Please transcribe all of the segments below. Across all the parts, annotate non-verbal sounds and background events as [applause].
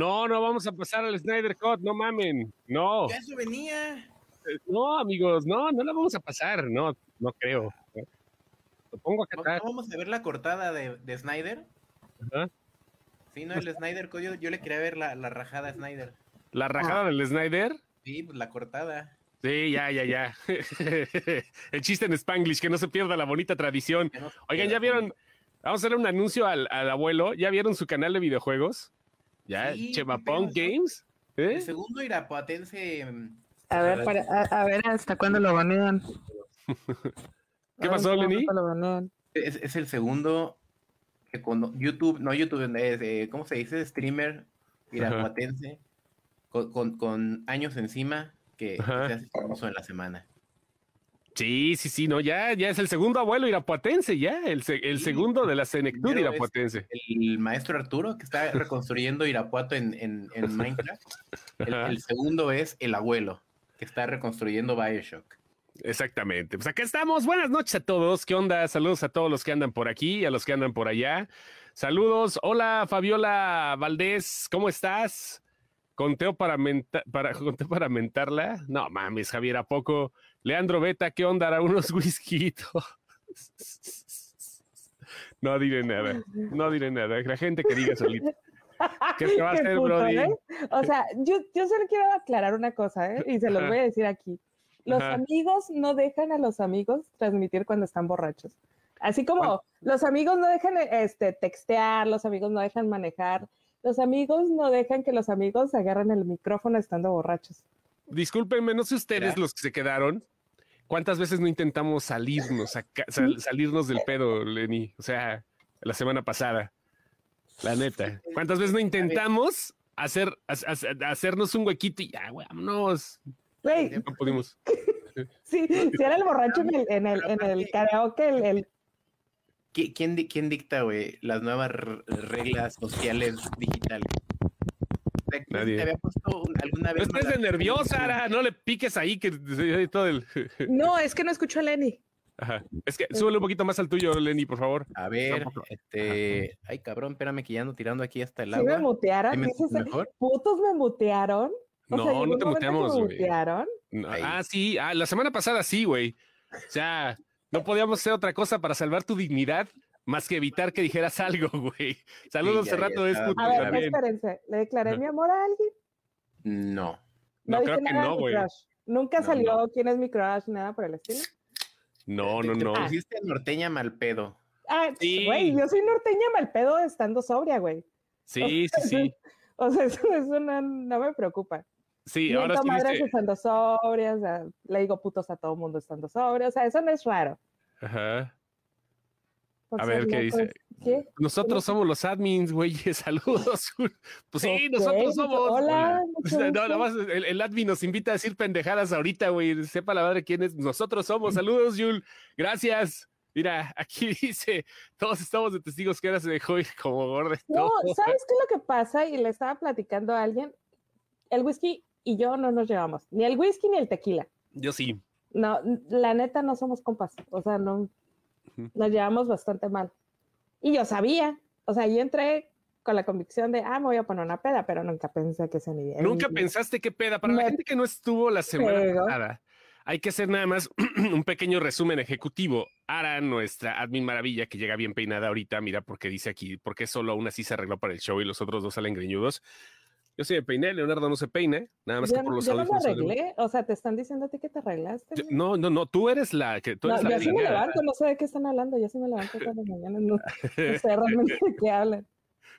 No, no vamos a pasar al Snyder Cut, no mamen. No. Ya eso venía. No, amigos, no, no la vamos a pasar. No, no creo. Lo pongo acá ¿No, vamos a ver la cortada de, de Snyder? Ajá. Sí, no, el Snyder Cut, yo, yo le quería ver la, la rajada a Snyder. La rajada del Snyder. Sí, pues la cortada. Sí, ya, ya, ya. [laughs] El chiste en Spanglish, que no se pierda la bonita tradición. No Oigan. ¿ya vieron? Vamos a hacer un anuncio al, al abuelo. ¿Ya vieron su canal de videojuegos? ¿Ya? Sí. Games. ¿Eh? El segundo irapuatense. mm, A ver, para, a, a ver hasta cuándo lo banean. ¿Qué A pasó, Lenny? Es, es el segundo que con YouTube, no YouTube, es, eh, ¿cómo se dice? Streamer irapuatense con, con, con años encima que, se hace famoso en la semana. Sí, sí, sí, no, ya, ya es el segundo abuelo irapuatense, ya, el, el Sí. segundo de la Senectud irapuatense. El maestro Arturo, que está reconstruyendo Irapuato en, en, en Minecraft. El segundo es el abuelo, que está reconstruyendo Bioshock. Exactamente. Pues acá estamos. Buenas noches a todos. ¿Qué onda? Saludos a todos los que andan por aquí y a los que andan por allá. Saludos. Hola, Fabiola Valdés. ¿Cómo estás? Conteo para, menta- para, conteo para mentarla. No mames, Javier, ¿a poco? Leandro Beta, ¿qué onda? Hará unos [laughs] whiskitos. No diré nada. No diré nada. La gente que diga solita. ¿Qué te va a [laughs] hacer, puto, Brody? ¿eh? O sea, yo, yo solo quiero aclarar una cosa, ¿eh? Y se los Ajá. voy a decir aquí. Los Ajá. amigos no dejan a los amigos transmitir cuando están borrachos. Así como los amigos no dejan este, textear, los amigos no dejan manejar, los amigos no dejan que los amigos agarren el micrófono estando borrachos. Discúlpenme, no sé ustedes los que se quedaron. ¿Cuántas veces no intentamos salirnos, sal- salirnos del pedo, Lenny? O sea, la semana pasada. La neta. ¿Cuántas veces no intentamos hacer, ha- ha- hacernos un huequito y ya, güey, vámonos? Güey, No pudimos. [laughs] sí, si era el borracho en el, en el, en el karaoke, el, el- ¿Qui- ¿Quién, quién dicta, güey, las nuevas r- reglas sociales digitales? O sea, ¿quién Nadie. ¿Te había puesto un- alguna No vez? estés una- de nerviosa, Ara, no le piques ahí que todo el... [laughs] No, es que no escucho a Lenny. Ajá. Es que súbele un poquito más al tuyo, Lenny, por favor. A ver, este. Ay, cabrón, espérame que ya ando tirando aquí hasta el Sí me agua. mutearon. ¿Ahí me dices, escuchas mejor? putos me mutearon. O No, sea, no te muteamos, me güey. mutearon. No. Ah, sí, ah, la semana pasada sí, güey. O sea, no podíamos hacer otra cosa para salvar tu dignidad más que evitar que dijeras algo, [laughs] güey. Saludos, ya Cerrato de estaba Escuto A ver, también. espérense. ¿Le declaré mi amor a alguien? No. No, dije creo que nada de no, mi güey. crush. Nunca No, salió quién es mi crush, nada por el estilo. No, no, no. pusiste norteña mal pedo. Ah, Sí. güey, yo soy norteña mal pedo estando sobria, güey. Sí, sí, sí. [laughs] O sea, eso, eso no, no me preocupa. Sí, ahora sí madres viste. estando sobria, o sea, le digo putos a todo mundo estando sobria, o sea, eso no es raro. Ajá. Por A ver, ¿qué locos. dice? ¿Qué? Nosotros somos los admins, güey. [laughs] Saludos. Pues sí, nosotros somos. Hola, [laughs] No, nada más el, el admin nos invita a decir pendejadas ahorita, güey. Sepa la madre quién es. Nosotros somos. [laughs] Saludos, Yul. Gracias. Mira, aquí dice, todos estamos de testigos que ahora se dejó ir como gorda. y No. ¿sabes qué es lo que pasa? Y le estaba platicando a alguien. El whisky y yo no nos llevamos. Ni el whisky ni el tequila. Yo sí. No, la neta no somos compas. O sea, no. Nos llevamos bastante mal. Y yo sabía. O sea, yo entré con la convicción de, ah, me voy a poner una peda, pero nunca pensé que se ni Nunca pensaste qué peda. Para la gente que no estuvo la semana pasada, hay que hacer nada más [clears throat] un pequeño resumen ejecutivo. Ara, nuestra admin maravilla, que llega bien peinada ahorita, mira, porque dice aquí, porque solo una sí se arregló para el show y los otros dos salen greñudos. Yo sí me peiné, Leonardo no se peina, nada más Yo, que por los yo no me arreglé. O sea, te están diciendo a ti que te arreglaste. Yo-? No, no, no, tú eres la que tú No, eres la yo sí me levanto, no sé de qué están hablando. Yo sí me levanto todas las mañanas. No, no sé realmente de qué hablan.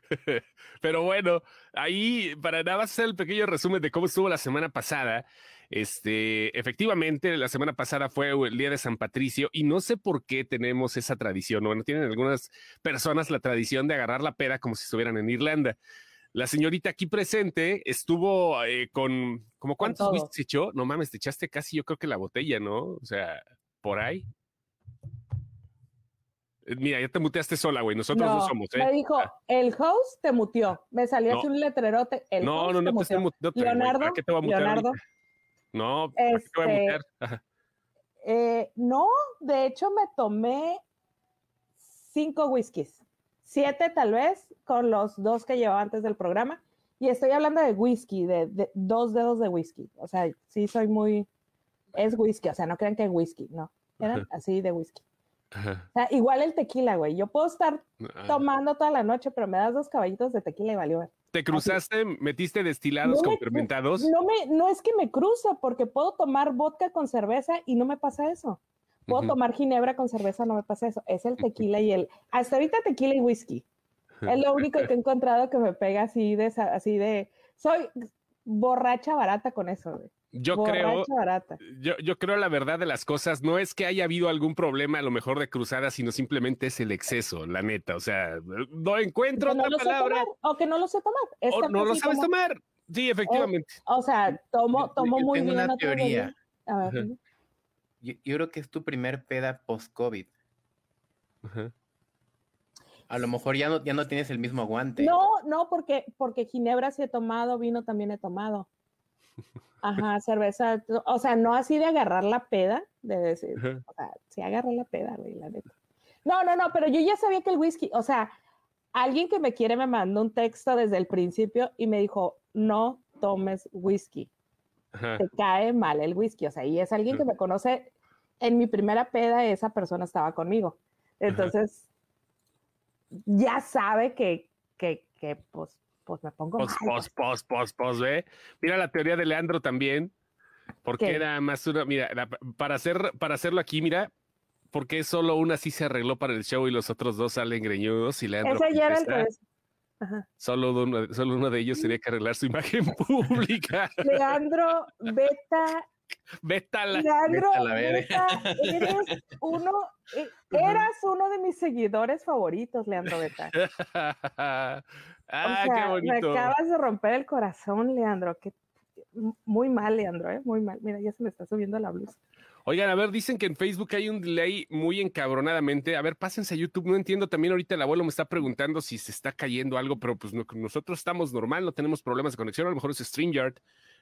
[laughs] Pero bueno, ahí para nada más hacer el pequeño resumen de cómo estuvo la semana pasada. Este, efectivamente, la semana pasada fue el día de San Patricio y no sé por qué tenemos esa tradición. Bueno, tienen algunas personas la tradición de agarrar la pera como si estuvieran en Irlanda. La señorita aquí presente estuvo eh, con, ¿como cuántos todo. whiskies echó? No mames, te echaste casi yo creo que la botella, ¿no? O sea, por ahí. Eh, Mira, ya te muteaste sola, güey. Nosotros no, No, somos, ¿eh? Me dijo, Ah. el host te muteó. Me salió No. así un letrerote. El No, host no, no te te muteó. güey. Leonardo, ¿Para qué te voy a mutear Leonardo? No, ¿para qué te voy a Este, mutear? Ajá. eh, no, de hecho me tomé cinco whiskies. Siete tal vez, con los dos que llevaba antes del programa. Y estoy hablando de whisky, de, de dos dedos de whisky. O sea, sí soy muy... Es whisky, o sea, no crean que es whisky, no. Eran así de whisky. Ajá. O sea, igual el tequila, güey. Yo puedo estar Ah. tomando toda la noche, pero me das dos caballitos de tequila y valió. ¿Te cruzaste, metiste destilados No con me- fermentados? No, me, no es que me cruza, porque puedo tomar vodka con cerveza y no me pasa eso. Puedo Ujú. tomar ginebra con cerveza, no me pasa eso. Es el [laughs] tequila y el... Hasta ahorita tequila y whisky. Es lo único que he encontrado que me pega así de... Así de soy borracha barata con eso, güey. Yo borracha creo, barata. yo, yo creo la verdad de las cosas, no es que haya habido algún problema a lo mejor de cruzada, sino simplemente es el exceso, la neta. O sea, no encuentro no otra palabra. tomar, o que no lo sé tomar. Es O no lo sabes tomar. Sí, efectivamente. O sea, tomo, tomo yo muy tengo bien. una teoría. A ver. Yo, yo creo que es tu primer peda post-COVID. Ajá. A lo mejor ya no, ya no tienes el mismo aguante. No, no, porque, porque ginebra sí he tomado, vino también he tomado. [laughs] Ajá, cerveza, o sea, no así de agarrar la peda, de decir, Ajá. o sea, sí agarré la peda, güey, la neta. No, no, no, pero yo ya sabía que el whisky, o sea, alguien que me quiere me mandó un texto desde el principio y me dijo, no tomes whisky, Ajá. te cae mal el whisky, o sea, y es alguien que me conoce, en mi primera peda esa persona estaba conmigo, entonces ya sabe que, que, que pues, pues me pongo Pos, mal, pos, pos, pos, pos, ve. Mira la teoría de Leandro también. Porque ¿Qué? era más una, mira, la- para hacer, para hacerlo aquí, mira, porque solo una sí se arregló para el show y los otros dos salen greñudos y Leandro Ese ya era el Ajá. solo uno, solo uno de ellos tenía que arreglar su imagen [laughs] pública. Leandro, Beta, Vete a la- Leandro, Vete a la verga. Beta, eres uno, eh, [laughs] eras uno de mis seguidores favoritos, Leandro Beta. [laughs] ah, O sea, qué me bonito. acabas de romper el corazón, Leandro. Que, muy mal, Leandro, ¿eh? muy mal. Mira, ya se me está subiendo la blusa. Oigan, a ver, dicen que en Facebook hay un delay muy encabronadamente. A ver, pásense a YouTube. No entiendo. También ahorita el abuelo me está preguntando si se está cayendo algo, pero pues no- nosotros estamos normal, no tenemos problemas de conexión. A lo mejor es StreamYard.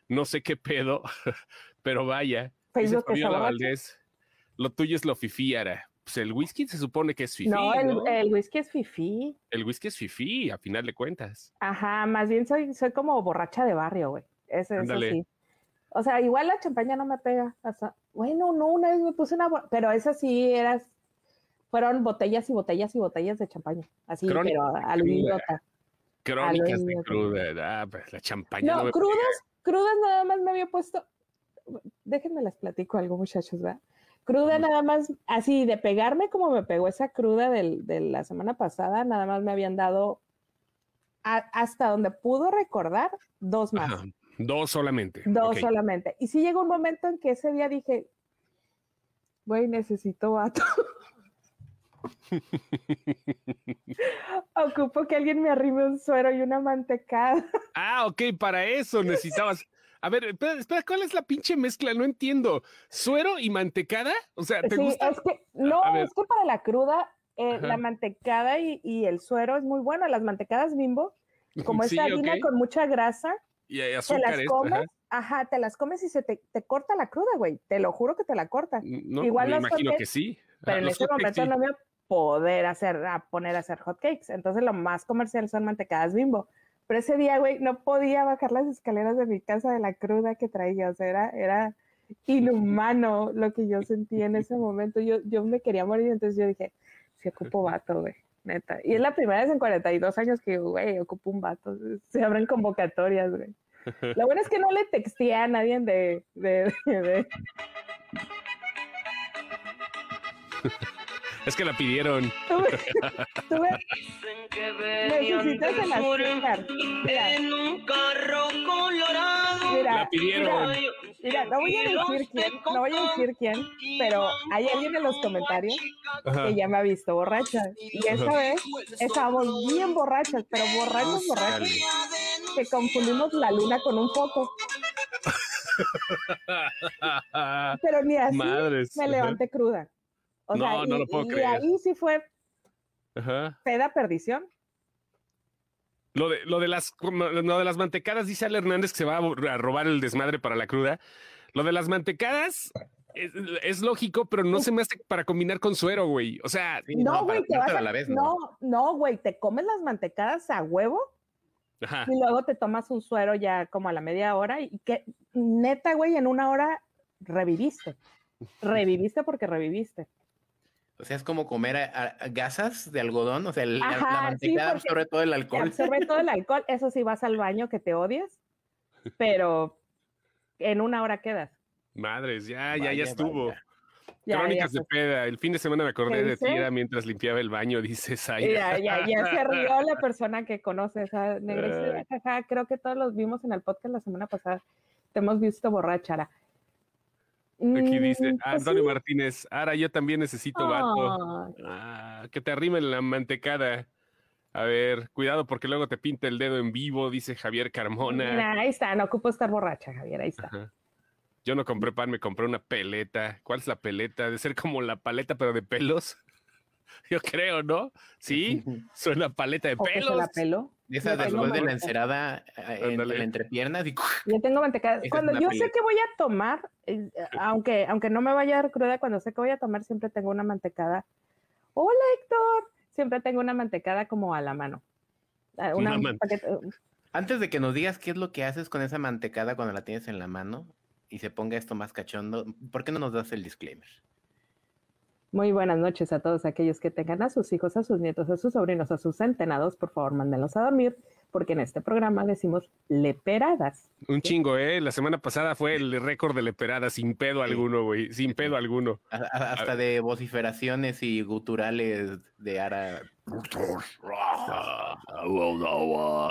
No sé qué pedo, [laughs] pero vaya. Facebook borracho. Valdés, lo tuyo es lo fifí, Ara. Pues el whisky se supone que es fifí, No, ¿no? el, whisky es fifí. El whisky es fifí, a final de cuentas. Ajá, más bien soy, soy como borracha de barrio, güey. Eso es Ándale. O sea, igual la champaña no me pega. hasta- bueno, no, una vez me puse una, pero esa sí eras, fueron botellas y botellas y botellas de champaña. Así, Crónica pero a lo cruda. idiota. Crónicas de cruda. Ah, pues la champaña. No, me crudas, pega. crudas nada más me había puesto. Déjenme las platico algo, muchachos, ¿verdad? Cruda nada más, así de pegarme como me pegó esa cruda del- de la semana pasada, nada más me habían dado, a- hasta donde pudo recordar, dos más. Dos solamente. Dos solamente. Y sí llegó un momento en que ese día dije, güey, necesito vato. [laughs] Ocupo que alguien me arrime un suero y una mantecada. Ah, ok, para eso necesitabas. A ver, espera, espera, ¿cuál es la pinche mezcla? No entiendo. ¿Suero y mantecada? O sea, ¿te sí, gusta? es que, no, es que para la cruda, eh, la mantecada y, y el suero es muy bueno. Las mantecadas bimbo, como [laughs] es Sí, harina ok. con mucha grasa, Y hay te azúcares. las comes, ajá. te las comes y se te, te corta la cruda, güey. Te lo juro que te la corta. No, Igual me los imagino hotcakes, que sí. pero Ah, en los ese hotcakes momento sí. no me iba a poder hacer, a poner a hacer hot cakes. Entonces lo más comercial son mantecadas bimbo. Pero ese día, güey, no podía bajar las escaleras de mi casa de la cruda que traía. O sea, era, era inhumano lo que yo sentía en ese momento. Yo, yo me quería morir, entonces yo dije, si ocupo vato, güey, neta. Y es la primera vez en 42 años que, güey, ocupo un vato. Se abren convocatorias, güey. [laughs] Lo bueno es que no le texté a nadie de, de, de- de- Es que la pidieron. necesitas el azúcar. Mira, en un carro colorado. mira, La pidieron. mira, mira, no voy a decir quién, no voy a decir quién, pero hay alguien en los comentarios Ajá. que ya me ha visto borracha. Y esa vez estábamos bien borrachas, pero borrachas, borrachas, que confundimos la luna con un foco. [laughs] Pero ni así Madres. me levanté cruda. O sea, No, no y, lo puedo y creer. ahí sí fue Ajá. peda perdición. Lo de, lo de las lo de las mantecadas, dice Ale Hernández que se va a robar el desmadre para la cruda. Lo de las mantecadas es, es lógico, pero no se me hace para combinar con suero, güey. O sea, No, no, güey, para te vas a... a la vez, no, no. no, güey, te comes las mantecadas a huevo Ajá. y luego te tomas un suero ya como a la media hora y que neta, güey, en una hora reviviste. [laughs] Reviviste porque reviviste. O sea, es como comer a- a- a gasas de algodón, o sea, el- la- la, Ajá, sí, mantequilla porque absorbe todo el alcohol. absorbe todo el alcohol, eso sí vas al baño que te odias, pero en una hora quedas. Madres, ya, ya, Vaya, ya estuvo. vaya. Ya, Crónicas ya de peda. El fin de semana me acordé ¿Qué de ti dice? mientras limpiaba el baño, dices ahí. Ya, ya, ya se rió la persona que conoce esa negra. dice, Ay. "Jaja, creo que todos los vimos en el podcast la semana pasada. Te hemos visto borrachara. Aquí dice Mm, pues Antonio. Martínez. Ahora yo también necesito vato. Ay, Ah, que te arrimen la mantecada. A ver, cuidado porque luego te pinta el dedo en vivo, dice Javier Carmona. ahí está, no ocupo estar borracha, Javier, ahí está. Ajá. Yo no compré pan, me compré una peleta. ¿Cuál es la peleta? De ser como la paleta, pero de pelos. [laughs] Yo creo, ¿no? Sí, [laughs] suena paleta de O que se pelos. la peló. Tengo después de la encerada eh, en, en entrepiernas [laughs] y Yo tengo manteca. Esa es Cuando yo sé que voy a tomar, eh, [laughs] aunque, aunque no me vaya a dar cruda, cuando sé que voy a tomar, siempre tengo una mantecada. Hola, Héctor. Siempre tengo una mantecada como a la mano. Ah, Una, Una man- paquete- Antes de que nos digas qué es lo que haces con esa mantecada cuando la tienes en la mano y se ponga esto más cachondo, ¿por qué no nos das el disclaimer? Muy buenas noches a todos aquellos que tengan a sus hijos, a sus nietos, a sus sobrinos, a sus centenados. Por favor, mándenlos a dormir, porque en este programa decimos leperadas. Un chingo, ¿eh? La semana pasada fue el récord de leperada, sin pedo alguno, güey. Sin pedo alguno. Hasta de vociferaciones y guturales de Ara.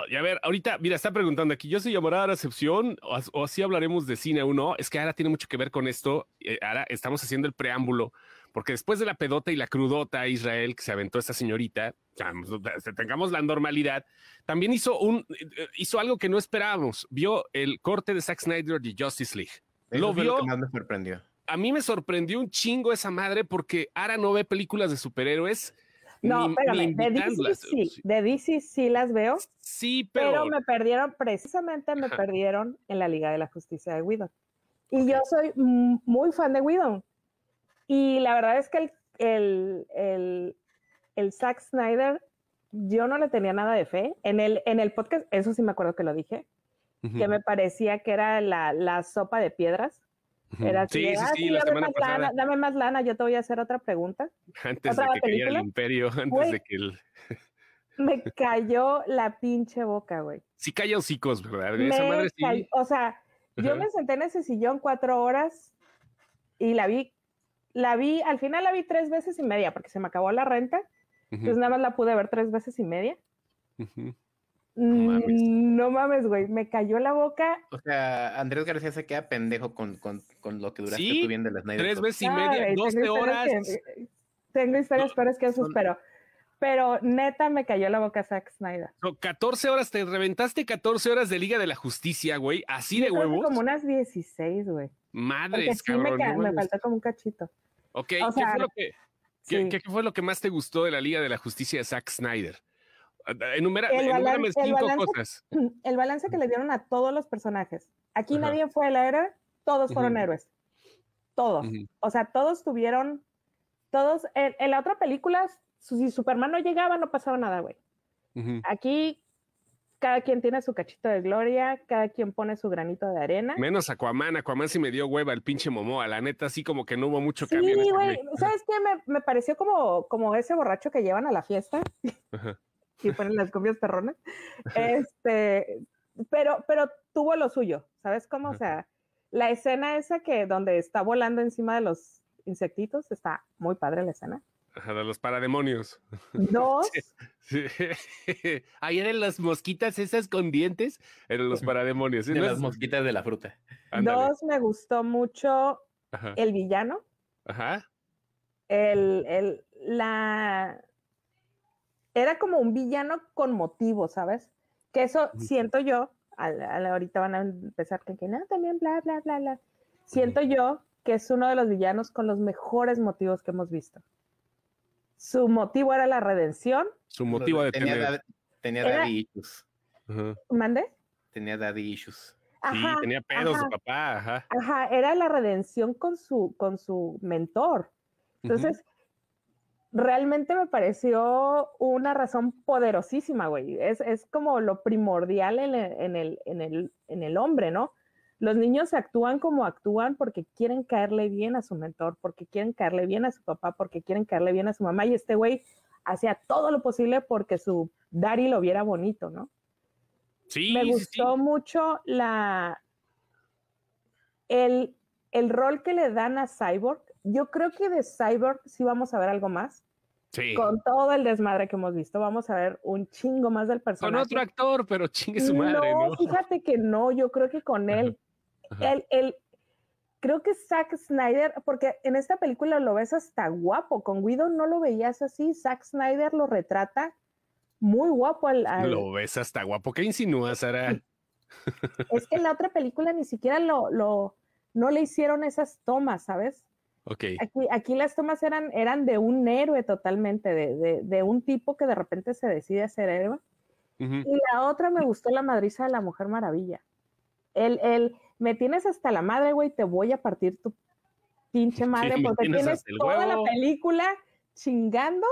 Y a ver, ahorita, mira, está preguntando aquí, ¿yo se llamará a recepción o así hablaremos de cine o no? Es que ahora tiene mucho que ver con esto. Eh, ahora estamos haciendo el preámbulo, porque después de la pedota y la crudota Israel que se aventó esta señorita, tengamos la normalidad, también hizo, un, eh, hizo algo que no esperábamos. Vio el corte de Zack Snyder de Justice League. Eso Lo vio, lo que más me sorprendió. a mí me sorprendió un chingo esa madre porque Ara no ve películas de superhéroes. No, ni- espérame, ni de DC sí, de DC sí las veo, Sí, pero, pero, me perdieron, precisamente me Ajá. perdieron en la Liga de la Justicia de Whedon. Y yo soy muy fan de Whedon. Y la verdad es que el, el, el, el Zack Snyder, yo no le tenía nada de fe. En el, en el podcast, eso sí me acuerdo que lo dije, que me parecía que era la, la sopa de piedras. Era así sí, sí, "Ah, sí, la dame semana más pasada, lana, dame más lana, yo te voy a hacer otra pregunta. [laughs] antes de ¿Otra que cayera el película? imperio, [laughs] antes Güey. de que el... [laughs] Me cayó la pinche boca, güey. Sí calla hocicos, ¿verdad? Esa Me madre sí. cayó- o sea, yo Ajá. me senté en ese sillón cuatro horas y la vi, la vi, al final la vi tres veces y media porque se me acabó la renta, Ujú, entonces nada más la pude ver tres veces y media. Mm, mames. No mames, güey, me cayó la boca. O sea, Andrés García se queda pendejo con, con, con lo que duraste Sí, tú viendo el Snyder Tres veces y Ah, media, 12 tengo horas. que- tengo historias peores que esos, son- pero, pero neta me cayó la boca Zack Snyder. No, 14 horas, te reventaste 14 horas de Liga de la Justicia, güey. Así Yo de huevos. como unas 16, güey. Madres, sí me, cabrón. me mames. faltó como un cachito. Ok, o ¿qué, sea, fue lo que, qué- Sí. qué- qué fue lo que más te gustó de la Liga de la Justicia de Zack Snyder? Enumera, El balance- el cinco balance- cosas. [clears throat] el balance que le dieron a todos los personajes. Aquí Ajá. nadie fue el héroe, todos fueron héroes. Todos. O sea, todos tuvieron, todos, en, en la otra película, si Superman no llegaba, no pasaba nada, güey. Aquí, cada quien tiene su cachito de gloria, cada quien pone su granito de arena. Menos Aquaman, Aquaman sí me dio hueva el pinche Momoa, la neta, así como que no hubo mucho Sí, cambio este güey. ¿sabes qué? Me, me pareció como, como ese borracho que llevan a la fiesta Ajá. [laughs] y ponen las cumbias perronas. [laughs] Este, pero, pero tuvo lo suyo, ¿sabes cómo? O sea, la escena esa que donde está volando encima de los insectitos, está muy padre la escena. De los parademonios. Dos, [laughs] Sí. [laughs] Ahí eran las mosquitas esas con dientes, eran los parademonios. ¿sí? De ¿No las es? mosquitas de la fruta. Ándale. dos, me gustó mucho Ajá. el villano, Ajá. el, el, la... Era como un villano con motivo, ¿sabes? Que eso siento yo, al- al- ahorita van a empezar que, que no, también bla, bla, bla, bla. Siento yo que es uno de los villanos con los mejores motivos que hemos visto. Su motivo era la redención, Su motivo de tenía, tener. tenía Era- daddy issues. Ajá. ¿mande? Tenía daddy issues. Sí, tenía pedos ajá. su papá, ajá. Ajá, era la redención con su, con su mentor. Entonces, realmente me pareció una razón poderosísima, güey. Es, es como lo primordial en el, en, el, en, el, en el hombre, ¿no? Los niños actúan como actúan porque quieren caerle bien a su mentor, porque quieren caerle bien a su papá, porque quieren caerle bien a su mamá. Y este güey hacía todo lo posible porque su daddy lo viera bonito, ¿no? Sí, Me gustó sí. mucho la el, el rol que le dan a Cyborg. Yo creo que de Cyborg sí vamos a ver algo más. Sí. Con todo el desmadre que hemos visto, vamos a ver un chingo más del Con personaje. otro actor, pero chingue su madre, no, ¿no? fíjate que no, yo creo que con él. [laughs] Él, él- creo que Zack Snyder, porque en esta película lo ves hasta guapo, con Guido no lo veías así, Zack Snyder lo retrata muy guapo al, al- Lo ves hasta guapo. ¿Qué insinúas, Sara? es que en la otra película ni siquiera lo, lo, no le hicieron esas tomas, ¿sabes? Ok. Aquí, aquí las tomas eran, eran de un héroe totalmente, de, de, de un tipo que de repente se decide a ser héroe. Y la otra me gustó la madriza de la Mujer Maravilla. El, el, me tienes hasta la madre, güey, te voy a partir tu pinche madre, porque tienes toda la película chingando,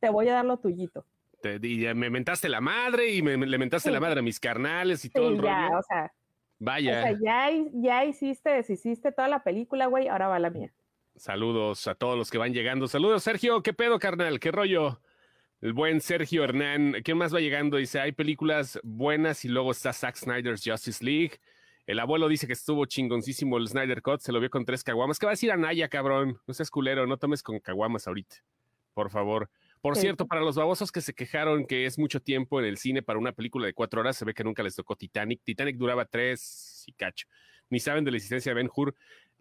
te voy a dar lo tuyito. Te- y ya me mentaste la madre y me, me- le mentaste Sí. la madre a mis carnales y todo el ya, rollo. o sea, Vaya. o sea, ya, ya hiciste, deshiciste toda la película, güey, ahora va la mía. Saludos a todos los que van llegando. Saludos, Sergio. ¿Qué pedo, carnal? ¿Qué rollo? El buen Sergio Hernán. ¿Quién más va llegando? Dice, hay películas buenas y luego está Zack Snyder's Justice League. El abuelo dice que estuvo chingoncísimo el Snyder Cut. Se lo vio con tres caguamas. ¿Qué va a decir Anaya, cabrón? No seas culero. No tomes con caguamas ahorita. Por favor. Por Sí. cierto, para los babosos que se quejaron que es mucho tiempo en el cine para una película de cuatro horas, se ve que nunca les tocó Titanic. Titanic duraba tres y cacho. Ni saben de la existencia de Ben Hur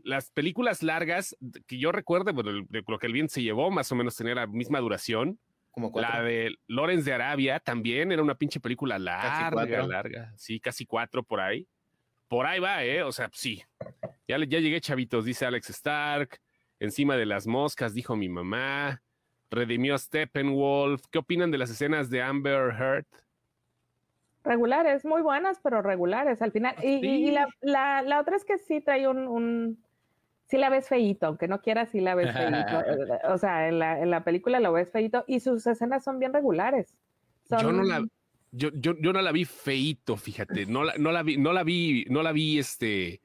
las películas largas que yo recuerdo, bueno, de lo que el bien se llevó, más o menos tenía la misma duración. Como cuatro. La de Lorenz de Arabia también era una pinche película larga, cuatro. larga. Sí, casi cuatro por ahí. Por ahí va, ¿eh? O sea, sí. Ya, le- ya llegué, chavitos, dice Alex Stark. Encima de las moscas, dijo mi mamá. Redimió a Steppenwolf. ¿Qué opinan de las escenas de Amber Heard? Regulares, muy buenas, pero regulares al final. Y, y- y la, la, la otra es que sí trae un, un- sí la ves feíto, aunque no quieras, sí la ves feíto. [laughs] O sea, en la, en la película lo ves feíto y sus escenas son bien regulares. Yo no la, yo, yo, yo no la vi feíto, fíjate. No la, no la vi, no la vi, no la vi, este.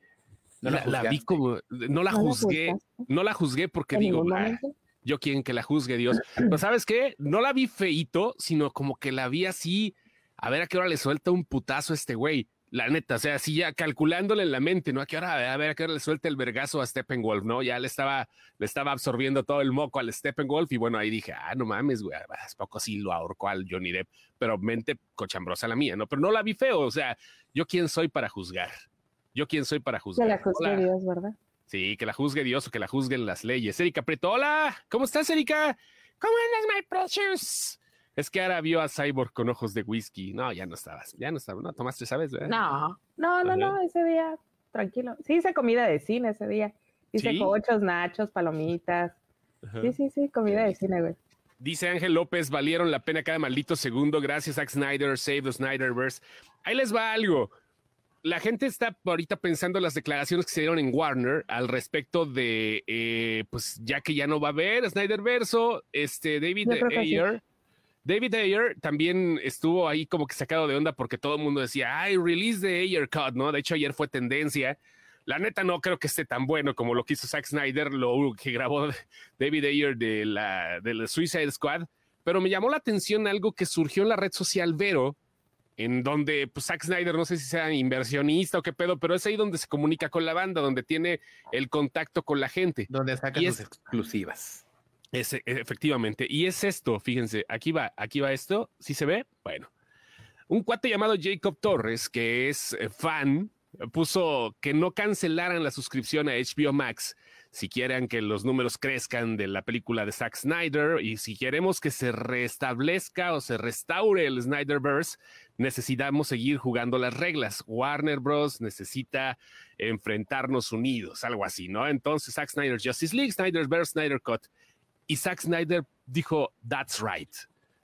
No la, la la vi como. No la ¿No la juzgué. No la juzgué porque digo, "Ah, yo quieren que la juzgue Dios. Pero ¿sabes qué? No la vi feíto, sino como que la vi así, a ver a qué hora le suelta un putazo a este güey. La neta, o sea, así ya calculándole en la mente, ¿no? A qué hora, a ver a qué hora le suelta el vergazo a Steppenwolf, ¿no? Ya le estaba, le estaba absorbiendo todo el moco al Steppenwolf y bueno, ahí dije, ah, no mames, güey, es poco sí lo ahorcó al Johnny Depp, pero mente cochambrosa la mía, ¿no? Pero no la vi feo, o sea, yo quién soy para juzgar. Yo quién soy para Que juzgar. la juzgue Hola. Dios, ¿verdad? Sí, que la juzgue Dios o que la juzguen las leyes. Erika Preto, hola, ¿cómo estás, Erika? ¿Cómo andas, my precious? Es que ahora vio a Cyborg con ojos de whisky. No, ya no estabas, ya no estabas, no tomaste, ¿sabes? verdad? No, no, no, Ajá. no, ese día, tranquilo. Sí hice comida de cine ese día. Hice ¿Sí? cochos, nachos, palomitas. Ajá. Sí, sí, sí, comida de cine, güey. Dice Ángel López, valieron la pena cada maldito segundo. Gracias, Zack Snyder, Save the Snyderverse. Ahí les va algo. La gente está ahorita pensando en las declaraciones que se dieron en Warner al respecto de, eh, pues ya que ya no va a haber Snyderverso, este David sí. David Ayer también estuvo ahí como que sacado de onda porque todo el mundo decía, ay, release de Ayer Cut, ¿no? De hecho, ayer fue tendencia. La neta no creo que esté tan bueno como lo que hizo Zack Snyder, lo que grabó [laughs] David Ayer de la, de la Suicide Squad, pero me llamó la atención algo que surgió en la red social Vero, en donde pues, Zack Snyder, no sé si sea inversionista o qué pedo, pero es ahí donde se comunica con la banda, donde tiene el contacto con la gente. Donde saca sus exclusivas. Ese, efectivamente. Y es esto, fíjense, aquí va, aquí va esto. ¿Sí se ve? Bueno. Un cuate llamado Jacob Torres, que es eh, fan, puso que no cancelaran la suscripción a HBO Max si quieren que los números crezcan de la película de Zack Snyder y si queremos que se restablezca o se restaure el Snyderverse, necesitamos seguir jugando las reglas. Warner Bros. necesita enfrentarnos unidos, algo así, ¿no? Entonces, Zack Snyder Justice League, Snyderverse, Snyder Cut. Y Zack Snyder dijo, that's right.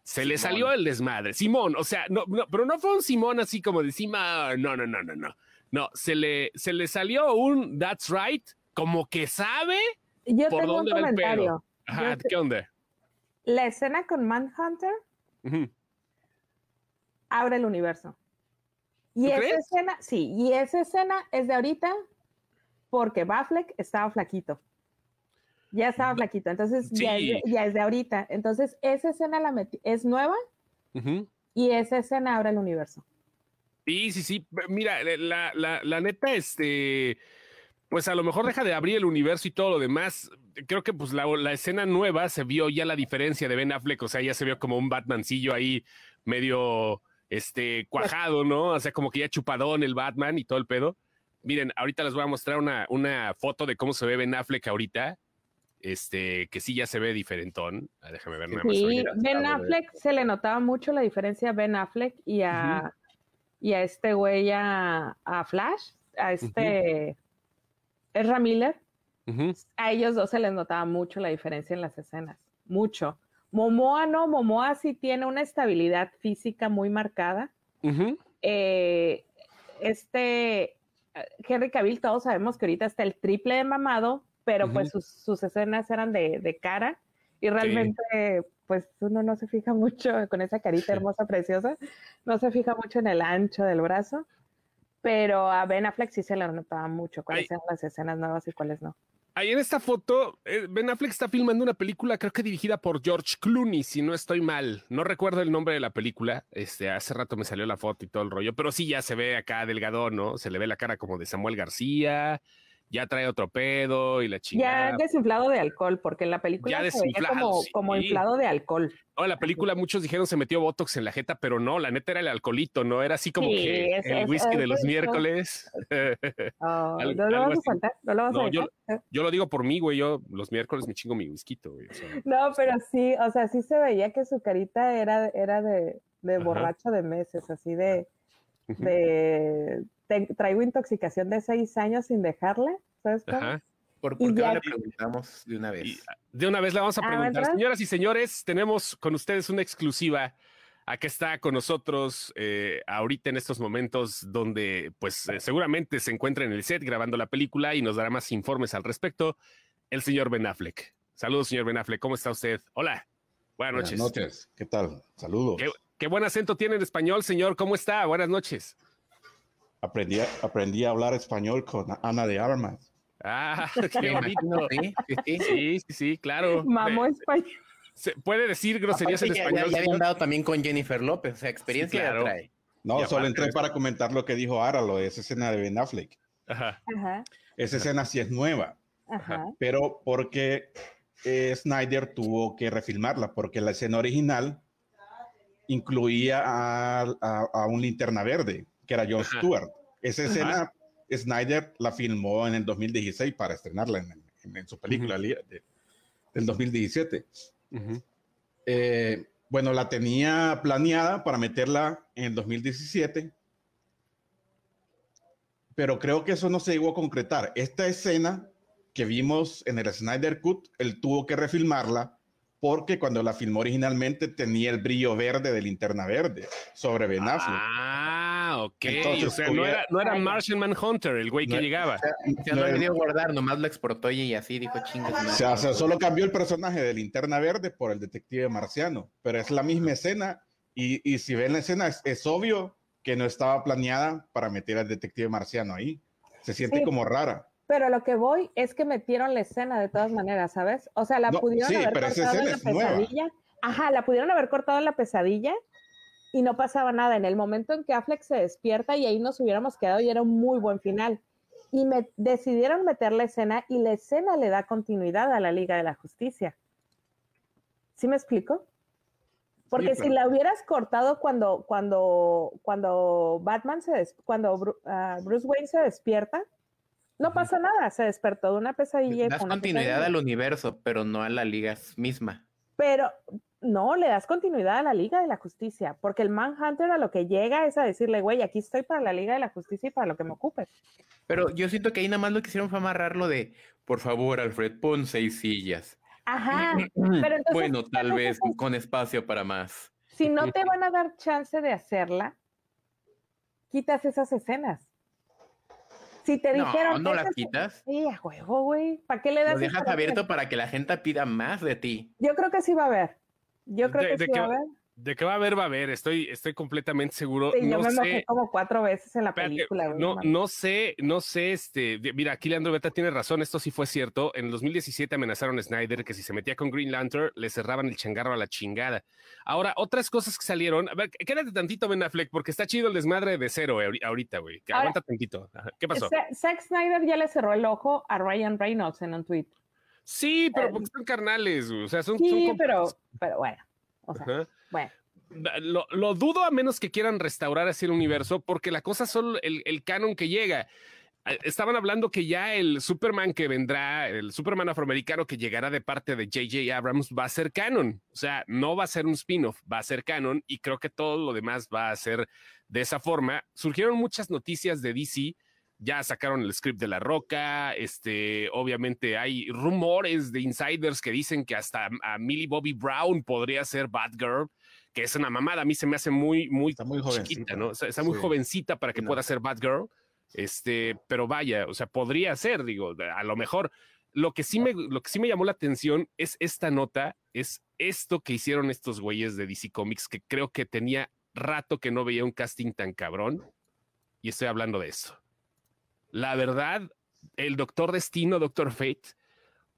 Se le salió el desmadre. Simón, o sea, no, no, pero no fue un Simón así como de encima, no, no, no, no, no. No, se le, se le salió un that's right, como que sabe Yo por tengo un dónde va el pedo. Ajá, Yo te- ¿qué onda? la escena con Manhunter abre el universo. Y ¿Tú esa crees? escena, sí, y esa escena es de ahorita porque Batfleck estaba flaquito. Ya estaba flaquito, entonces ya, es ya es de ahorita. Entonces, esa escena la metí- es nueva Ujú. y esa escena abre el universo. Sí, sí, sí. Mira, la, la, la neta, este, pues a lo mejor deja de abrir el universo y todo lo demás. Creo que pues la, la escena nueva se vio ya la diferencia de Ben Affleck, o sea, ya se vio como un Batmancillo ahí medio, este, cuajado, ¿no? O sea, como que ya chupadón el Batman y todo el pedo. Miren, ahorita les voy a mostrar una, una foto de cómo se ve Ben Affleck ahorita. Este, que sí ya se ve diferentón. Ah, déjame ver nada más. Sí. Ben Affleck se le notaba mucho la diferencia a Ben Affleck y a, y a este güey, a, a Flash, a este Ezra Miller. Ujú, A ellos dos se les notaba mucho la diferencia en las escenas. Mucho. Momoa no, Momoa sí tiene una estabilidad física muy marcada. Eh, este eh, Henry Cavill, todos sabemos que ahorita está el triple de mamado, pero pues sus, sus escenas eran de, de cara y realmente pues uno no se fija [laughs] mucho con esa carita hermosa, preciosa, no se fija mucho en el ancho del brazo, pero a Ben Affleck sí se le notaba mucho cuáles eran las escenas nuevas y cuáles no. Ahí en esta foto, eh, Ben Affleck está filmando una película, creo que dirigida por George Clooney, si no estoy mal. No recuerdo el nombre de la película. Este, hace rato me salió la foto y todo el rollo, pero sí ya se ve acá delgadón, ¿no? Se le ve la cara como de Samuel García, ya trae otro pedo y la Ya chingada. desinflado de alcohol, porque en la película Ya se veía como, sí. como inflado de alcohol. No, la película muchos dijeron se metió Botox en la jeta, pero no, la neta era el alcoholito, ¿no? Era así como Sí, que es- el es- whisky de los miércoles. [laughs] Oh, [laughs] Al- no lo vas a faltar, no lo vas No, a yo-. Yo lo digo por mí, güey. Yo los miércoles me chingo mi whisky, güey. o sea. No, pero sí, o sea, sí se veía que su carita era, era de, de borracho de meses, así de. De te- traigo intoxicación de seis años sin dejarla, ¿sabes cómo? Ajá. ¿Por, Y por qué no le preguntamos de una vez? Y de una vez le vamos a Ah, preguntar, señoras y señores, tenemos con ustedes una exclusiva. Acá está con nosotros eh, ahorita en estos momentos donde pues eh, seguramente se encuentra en el set grabando la película y nos dará más informes al respecto, el señor Ben Affleck. Saludos, señor Ben Affleck, ¿cómo está usted? Hola, buenas noches. Buenas noches, ¿qué tal? Saludos. Qué, qué buen acento tiene en español, señor, ¿cómo está? Buenas noches. Aprendí, a- aprendí a hablar español con Ana de Armas. Ah, [laughs] qué imagino, bonito. sí, sí, sí. Sí, sí, sí, claro. Mamó español. se puede decir groserías en español. Ya, ya habían dado también con Jennifer López, o sea, experiencia Sí, claro. trae. No, solo entré para comentar lo que dijo Ara, lo de esa escena de Ben Affleck. Ajá. Ajá, Esa escena sí es nueva, ajá. pero porque eh, Snyder tuvo que refilmarla, porque la escena original incluía a, a- a un linterna verde, que era John Ajá. Stewart. Esa escena Snyder la filmó en el 2016 para estrenarla en, en- en su película de- del 2017. Ujú. Eh, bueno, la tenía planeada para meterla en el 2017, pero creo que eso no se llegó a concretar. Esta escena que vimos en el Snyder Cut, él tuvo que refilmarla porque cuando la filmó originalmente tenía el brillo verde de linterna verde sobre Ben Affleck. Ah, ok. Entonces, o sea, no era, no era Martian Manhunter el güey que No, llegaba. O sea, o sea, No, no le el- dio guardar, nomás lo exportó y y así dijo chingas. O sea, o sea, solo cambió el personaje de linterna verde por el detective marciano, pero es la misma escena y, y si ven la escena es, es obvio que no estaba planeada para meter al detective marciano ahí. Se siente Sí. como rara. Pero lo que voy es que metieron la escena de todas maneras, ¿sabes? O sea, la No, pudieron sí, haber cortado en la nueva. pesadilla. Ajá, la pudieron haber cortado en la pesadilla y no pasaba nada. En el momento en que Affleck se despierta y ahí nos hubiéramos quedado y era un muy buen final. Y me decidieron meter la escena y la escena le da continuidad a la Liga de la Justicia. ¿Sí me explico? Porque si la hubieras cortado cuando, cuando, cuando Batman se des- cuando ah, Bruce Wayne se despierta, no pasa nada, se despertó de una pesadilla. Das continuidad pesadilla. al universo, pero no a la liga misma. Pero no, le das continuidad a la Liga de la Justicia, porque el Manhunter a lo que llega es a decirle, güey, aquí estoy para la Liga de la Justicia y para lo que me ocupes. Pero yo siento que ahí nada más lo que hicieron fue amarrar lo de, por favor, Alfred, pon seis sillas. Ajá, [clears throat] pero entonces, bueno, tal entonces, vez con espacio para más. si no te van a dar chance de hacerla, quitas esas escenas. Si te No, dijeron... no las "Esas- quitas. Sí, a juego, güey. ¿Para qué le das Lo dejas abierto para que la gente pida más de ti. Yo creo que sí va a haber. Yo creo De- que de sí que va a haber. De que va a haber, va a haber. Estoy, estoy completamente seguro. Sí, yo me sé. como cuatro veces en la Espérate, película, güey. no, no sé, no sé, este, mira, aquí Leandro Beta tiene razón, esto sí fue cierto. En el 2017 amenazaron a Snyder que si se metía con Green Lantern le cerraban el changarro a la chingada. Ahora, otras cosas que salieron, a ver, quédate tantito, Ben Affleck, porque está chido el desmadre de cero eh, ahori- ahorita, güey. Aguanta tantito. ¿Qué pasó? Zack Snyder ya le cerró el ojo a Ryan Reynolds en un tweet. Sí, pero eh, porque son carnales, güey, o sea, son, Sí, pero, pero bueno. O sea, Ajá. Lo, lo dudo a menos que quieran restaurar así el universo, porque la cosa son el, el canon que llega. Estaban hablando que ya el Superman que vendrá, el Superman afroamericano que llegará de parte de J.J. Abrams va a ser canon. O sea, no va a ser un spin-off, va a ser canon y creo que todo lo demás va a ser de esa forma. Surgieron muchas noticias de DC. Ya sacaron el script de La Roca. Este, obviamente hay rumores de insiders que dicen que hasta a Millie Bobby Brown podría ser Batgirl que es una mamada. A mí se me hace muy, muy, Está muy chiquita, jovencita. ¿no? O sea, está muy Sí. jovencita para que No. pueda ser Batgirl. Este, pero vaya, o sea, podría ser, digo, a lo mejor. Lo que sí me, lo que sí me llamó la atención es esta nota, es esto que hicieron estos güeyes de DC Comics, que creo que tenía rato que no veía un casting tan cabrón. Y estoy hablando de eso. La verdad, el Doctor Destino, Doctor Fate,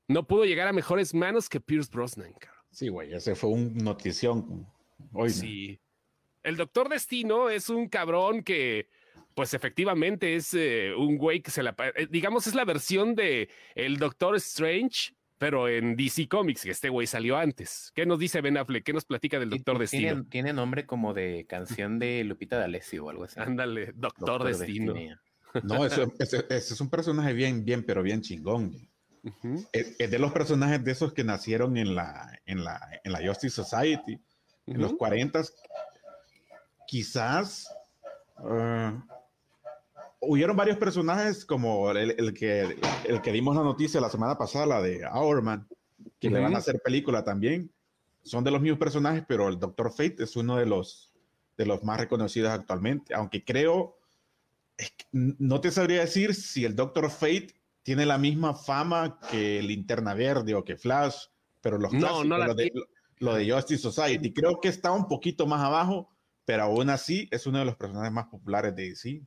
no pudo llegar a mejores manos que Pierce Brosnan, cabrón. Sí, güey, ese fue un notición. Hoy, ¿no? Sí. El Doctor Destino es un cabrón que, pues efectivamente es eh, un güey que se la... eh, digamos, es la versión de el Doctor Strange, pero en DC Comics, que este güey salió antes. ¿Qué nos dice Ben Affleck? ¿Qué nos platica del Doctor Destino? Tiene, tiene nombre como de canción de Lupita D'Alessio o algo así. Ándale, Doctor, Destino. Destino. No, ese, ese- ese es un personaje bien, bien, pero bien chingón. Es, es de los personajes de esos que nacieron en la, en la, en la Justice Society, en los ujú. 40 quizás ah, hubieron varios personajes como el, el que, el que dimos la noticia la semana pasada, la de Hourman, que le van a hacer película también. Son de los mismos personajes, pero el Doctor Fate es uno de los, de los más reconocidos actualmente, aunque creo, es que n- no te sabría decir si el Doctor Fate tiene la misma fama que Linterna Verde o que Flash, pero los No, clásicos, no la de, lo de Justice Society, creo que está un poquito más abajo, pero aún así es uno de los personajes más populares de DC.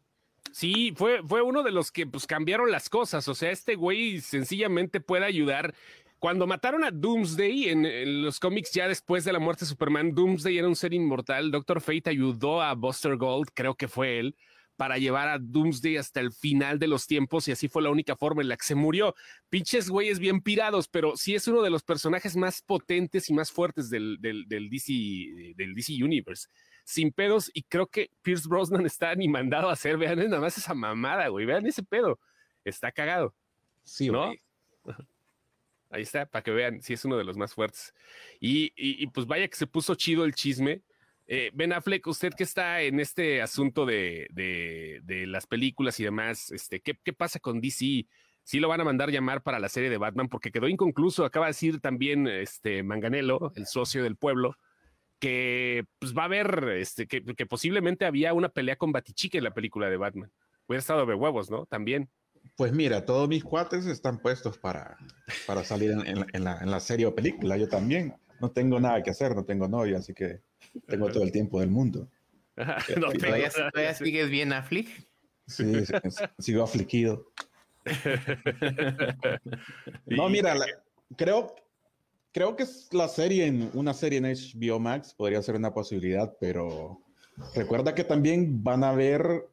Sí, fue, fue uno de los que pues cambiaron las cosas. O sea, este güey sencillamente puede ayudar. Cuando mataron a Doomsday en, en los cómics ya después de la muerte de Superman, Doomsday era un ser inmortal. Doctor Fate ayudó a Buster Gold, creo que fue él, para llevar a Doomsday hasta el final de los tiempos y así fue la única forma en la que se murió. Pinches güeyes bien pirados, pero sí es uno de los personajes más potentes y más fuertes del, del, del DC, del DC Universe sin pedos y creo que Pierce Brosnan [laughs] está ni mandado a hacer. Vean, es nada más esa mamada, güey. Vean ese pedo. Está cagado, Sí, ¿no? güey. Ahí está, para que vean, sí es uno de los más fuertes. Y, y- y, pues vaya que se puso chido el chisme. Eh, ben Affleck, usted que está en este asunto de, las películas y demás, este, ¿qué, pasa con DC? Sí lo van a mandar llamar para la serie de Batman porque quedó inconcluso. Acaba de decir también este Manganelo, el socio del pueblo, que pues va a haber, este, que, posiblemente había una pelea con Batichica en la película de Batman. Hubiera estado de huevos, ¿no? También. Pues mira, todos mis cuates están puestos para, salir en la serie o película. Yo también. No tengo nada que hacer, no tengo novia, así que tengo todo el tiempo del mundo. [laughs] No tengo ¿Todavía, sigues bien, Afflick? Sí, sí, sí, sigo afligido. [laughs] No, mira, la- creo, creo que es la serie en una serie en HBO Max podría ser una posibilidad, pero recuerda que también van a ver,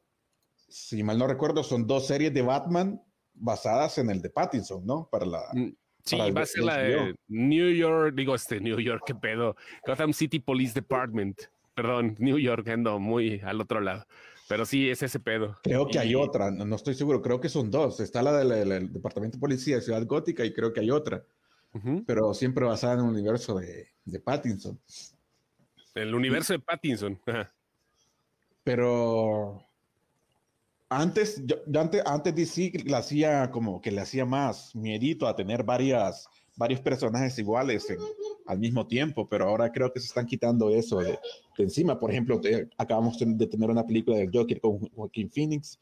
si mal no recuerdo, son dos series de Batman basadas en el de Pattinson, ¿no? Para la Mm, Sí, va a ser la de. New York, digo este New York, qué pedo. Gotham City Police Department. Perdón, New York, ando muy al otro lado. Pero sí, es ese pedo. Creo que hay otra, no, no estoy seguro, creo que son dos. Está la del, Departamento de Policía de Ciudad Gótica y creo que hay otra, pero siempre basada en el universo de, de Pattinson. El universo de Pattinson. Ajá. Pero antes, yo, yo antes, antes DC le hacía como que le hacía más miedito a tener varias, varios personajes iguales en- al mismo tiempo, pero ahora creo que se están quitando eso de, de encima. Por ejemplo, te- acabamos de tener una película del Joker con Joaquín Phoenix.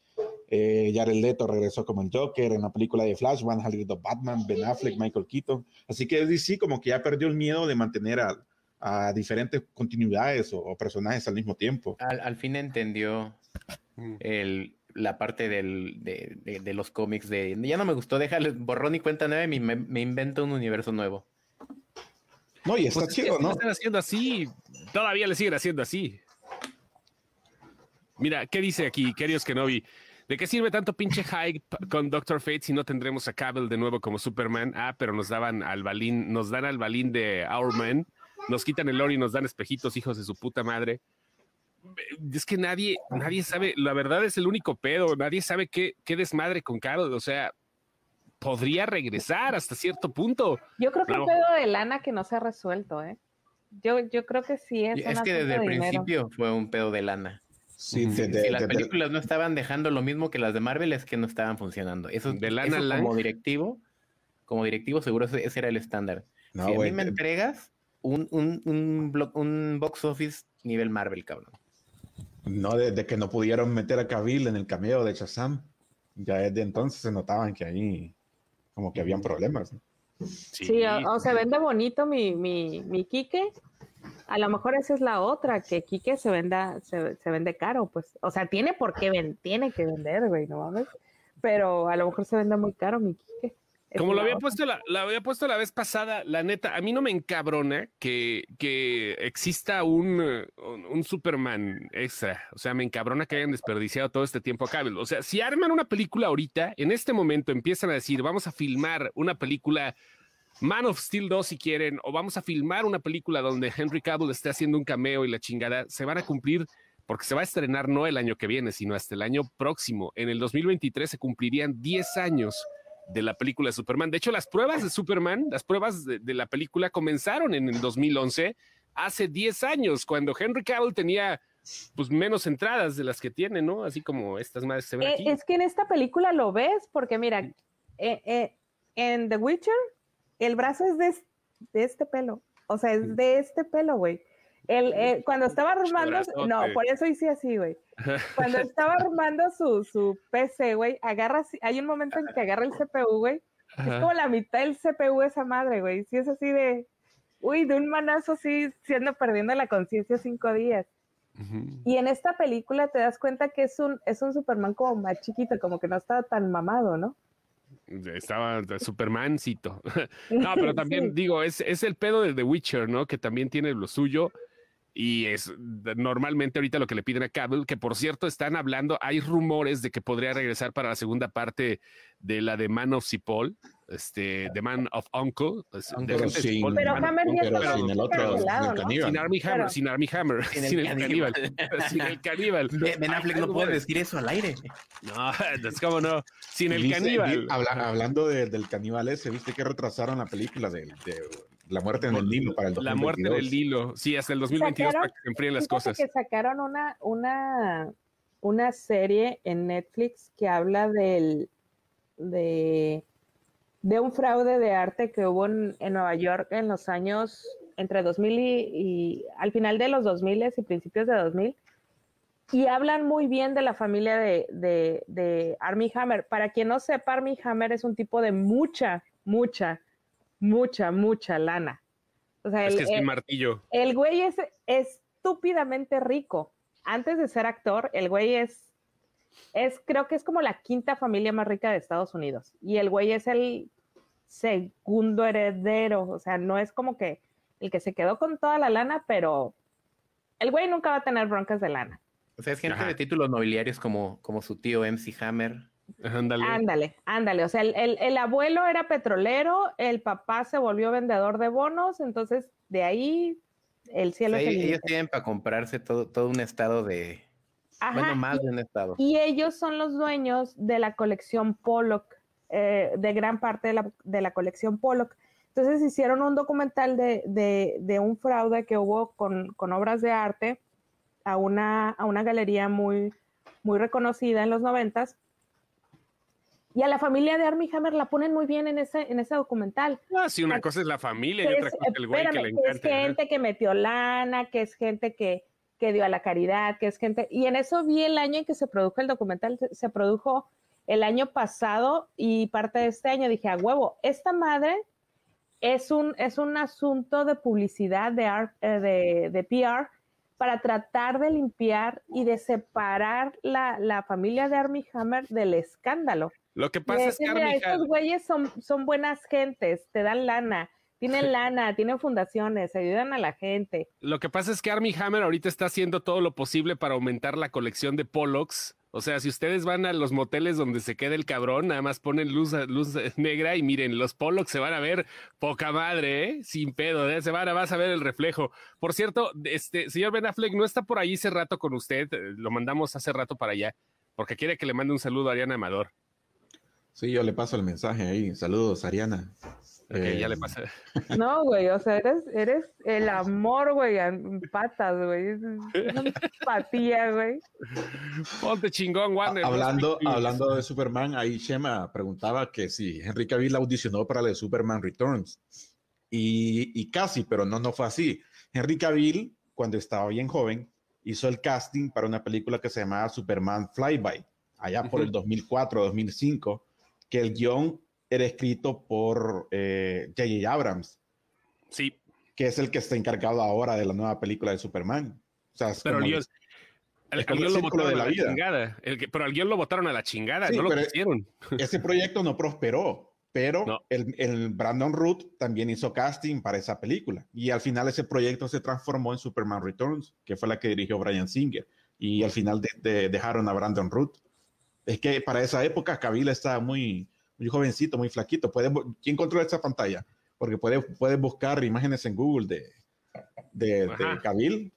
Eh, Jared Leto regresó como el Joker en la película de Flash, van a salir dos Batman, Ben Affleck, Michael Keaton. Así que DC como que ya perdió el miedo de mantener al, a diferentes continuidades o, o personajes al mismo tiempo. Al, al fin entendió Mm. el, la parte del, de, de- de los cómics de ya no me gustó, déjale borrón y cuenta nueva y me, me invento un universo nuevo. No, y está Pues es que ¿no? están haciendo así, todavía le siguen haciendo así. Mira, ¿qué dice aquí, queridos Kenobi? ¿De qué sirve tanto pinche hype con Doctor Fate si no tendremos a Cable de nuevo como Superman? Ah, pero nos daban al balín, nos dan al balín de Our Man, nos quitan el oro y nos dan espejitos, hijos de su puta madre. Es que nadie, nadie sabe, la verdad es el único pedo, nadie sabe qué, qué desmadre con Cable, o sea, podría regresar hasta cierto punto. Yo creo que Claro. un pedo de lana que no se ha resuelto, ¿eh? Yo, yo creo que sí es. Es que desde el de dinero. principio fue un pedo de lana. Sí, de- si las de- de- películas no estaban dejando lo mismo que las de Marvel, es que no estaban funcionando. Eso, De Lana eso como directivo, como directivo seguro ese, ese era el estándar. no, si a mí me de- entregas un, un, un, blo- un box office nivel Marvel, cabrón. No, de, de que no pudieron meter a Cavill en el cameo de Shazam. Ya desde entonces se notaban que ahí como que habían problemas. ¿no? Sí, o, o se vende bonito mi, mi, mi Quique. A lo mejor esa es la otra, que Quique se venda, se, se vende caro, pues. O sea, tiene por qué ven, tiene que vender, güey, no mames. Pero a lo mejor se vende muy caro mi Quique. Como lo había puesto la, la había puesto la vez pasada, la neta, a mí no me encabrona que, que exista un, eh, un, un Superman extra. O sea, me encabrona que hayan desperdiciado todo este tiempo a Cable. O sea, si arman una película ahorita, en este momento empiezan a decir, vamos a filmar una película Man of Steel 2 si quieren, o vamos a filmar una película donde Henry Cavill esté haciendo un cameo y la chingada, se van a cumplir porque se va a estrenar no el año que viene, sino hasta el año próximo. En el 2023 se cumplirían 10 años de la película de Superman. De hecho, las pruebas de Superman, las pruebas de, de la película comenzaron en el 2011, hace 10 años, cuando Henry Cavill tenía pues menos entradas de las que tiene, ¿no? Así como estas madres se ven Eh, aquí. es que en esta película lo ves, porque mira, eh, eh, en The Witcher, el brazo es de, es- de este pelo. O sea, es de este pelo, güey. El, eh, cuando estaba armando, no, por eso hice así, güey. Cuando [laughs] estaba armando su, su PC, güey, agarra, hay un momento en que agarra el CPU, güey. Es como la mitad del CPU esa madre, güey. Sí es así de, uy, de un manazo así, siendo perdiendo la conciencia cinco días. Y en esta película te das cuenta que es un, es un Superman como más chiquito, como que no estaba tan mamado, ¿no? Estaba Supermancito. [laughs] No, pero [laughs] también Sí. digo, es, es el pedo de The Witcher, ¿no? Que también tiene lo suyo. Y es normalmente ahorita lo que le piden a Cable, que por cierto están hablando, hay rumores de que podría regresar para la segunda parte de la de Man of Cipoll, este, The Man of Uncle. de sí. Cipoll, Pero Man of Hammer Uncle, pero sin el otro, sin el ¿no? caníbal. Sin Army Hammer, Pero- sin Army Hammer, Sin el sin el caníbal. caníbal, [laughs] sin el caníbal. Ben Affleck no puede decir eso al aire. No, es como no, sin el Dice- caníbal. di- habla- hablando de- del caníbal ese, viste que retrasaron la película de, de La muerte en el Nilo para el La muerte del 2022. Hilo. Sí, hasta el 2022 Sacaron- para que se enfríen las cosas. que sacaron una, una, una serie en Netflix que habla del, de, de un fraude de arte que hubo en, en Nueva York en los años entre 2000 y, y al final de los 2000 y principios de 2000. Y hablan muy bien de la familia de, de, de Armie Hammer. Para quien no sepa, Armie Hammer es un tipo de mucha, mucha, mucha, mucha lana. O sea, Es el- que es mi martillo. el güey es estúpidamente rico. Antes de ser actor, el güey es, es, creo que es como la quinta familia más rica de Estados Unidos. Y el güey es el segundo heredero. O sea, no es como que el que se quedó con toda la lana, pero el güey nunca va a tener broncas de lana. O sea, es gente Ajá. de títulos nobiliarios como, como su tío MC Hammer. Ándale. Ándale, ándale. O sea, el, el- el abuelo era petrolero, el papá se volvió vendedor de bonos, entonces de ahí el O cielo sea, es el ellos límite. tienen para comprarse todo, todo un estado de... Ajá, Bueno, más de un estado. Y ellos son los dueños de la colección Pollock, eh, de gran parte de la, de la colección Pollock. Entonces hicieron un documental de, de- de un fraude que hubo con, con obras de arte a una, a una galería muy, muy reconocida en los noventas. Y a la familia de Armie Hammer la ponen muy bien en ese, en ese documental. Ah, sí, una cosa es la familia y Que otra es- cosa es el güey que espérame, le que es encanta. ¿no? gente que metió lana, que es gente que, que dio a la caridad, que es gente... Y en eso vi el año en que se produjo el documental, se, produjo el año pasado y parte de este año. Dije, a huevo, esta madre es un, es un asunto de publicidad, de, art- eh, de, de PR, para tratar de limpiar y de separar la, la familia de Armie Hammer del escándalo. Lo que pasa es que mira, Armie estos güeyes son, son buenas gentes, te dan lana, tienen lana, tienen fundaciones, ayudan a la gente. Lo que pasa es que Armie Hammer ahorita está haciendo todo lo posible para aumentar la colección de Pollocks. O sea, si ustedes van a los moteles donde se queda el cabrón, nada más ponen luz, luz negra y miren, los Pollocks se van a ver poca madre, ¿eh? sin pedo, ¿eh? se van a, vas a ver el reflejo. Por cierto, este señor Ben Affleck no está por ahí hace rato con usted, eh, lo mandamos hace rato para allá, porque quiere que le mande un saludo a Ariana Amador. Sí, yo le paso el mensaje ahí. Saludos, Ariana. Ok, Eh, ya le pasa. [laughs] No, güey, o sea, eres, eres el amor, güey, en patas, güey. Empatía, güey. Ponte chingón, no hablando, hablando de Superman, ahí Shema preguntaba que si Henry Cavill audicionó para la de Superman Returns. Y, y casi, pero no, no fue así. Henry Cavill, cuando estaba bien joven, hizo el casting para una película que se llamaba Superman Flyby, allá por el 2004, 2005, que el guion era escrito por eh, J.J. Abrams, Sí, que es el que está encargado ahora de la nueva película de Superman. O sea, es pero como- guion, el, es como el el guion lo botaron de a la la vida. chingada. El que- pero al guion lo botaron a la chingada, Sí, no lo quisieron. [laughs] ese proyecto no prosperó, pero No. el, el Brandon Root también hizo casting para esa película. Y al final ese proyecto se transformó en Superman Returns, que fue la que dirigió Brian Singer. Y al final de- de- dejaron a Brandon Root. Es que para esa época Cavill estaba muy, muy jovencito, muy flaquito. ¿Quién controla esa pantalla? Porque puede, puedes buscar imágenes en Google de, de, de. Cavill.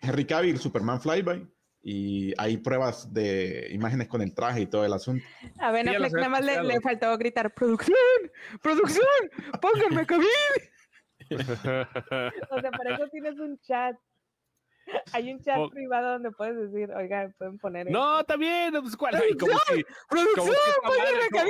Henry Cavill, Superman Flyby. Y hay pruebas de imágenes con el traje y todo el asunto. A Ben Sí, Affleck había nada más le, le faltó gritar, ¡producción! ¡Producción! ¡Pónganme Cavill! [laughs] O sea, para eso tienes un chat. [laughs] Hay un chat privado donde puedes decir, oiga, pueden poner no, también, pues, ¿cuál? Ay, como si, ¡Producción! como si esta ¡Pónganme madre, como-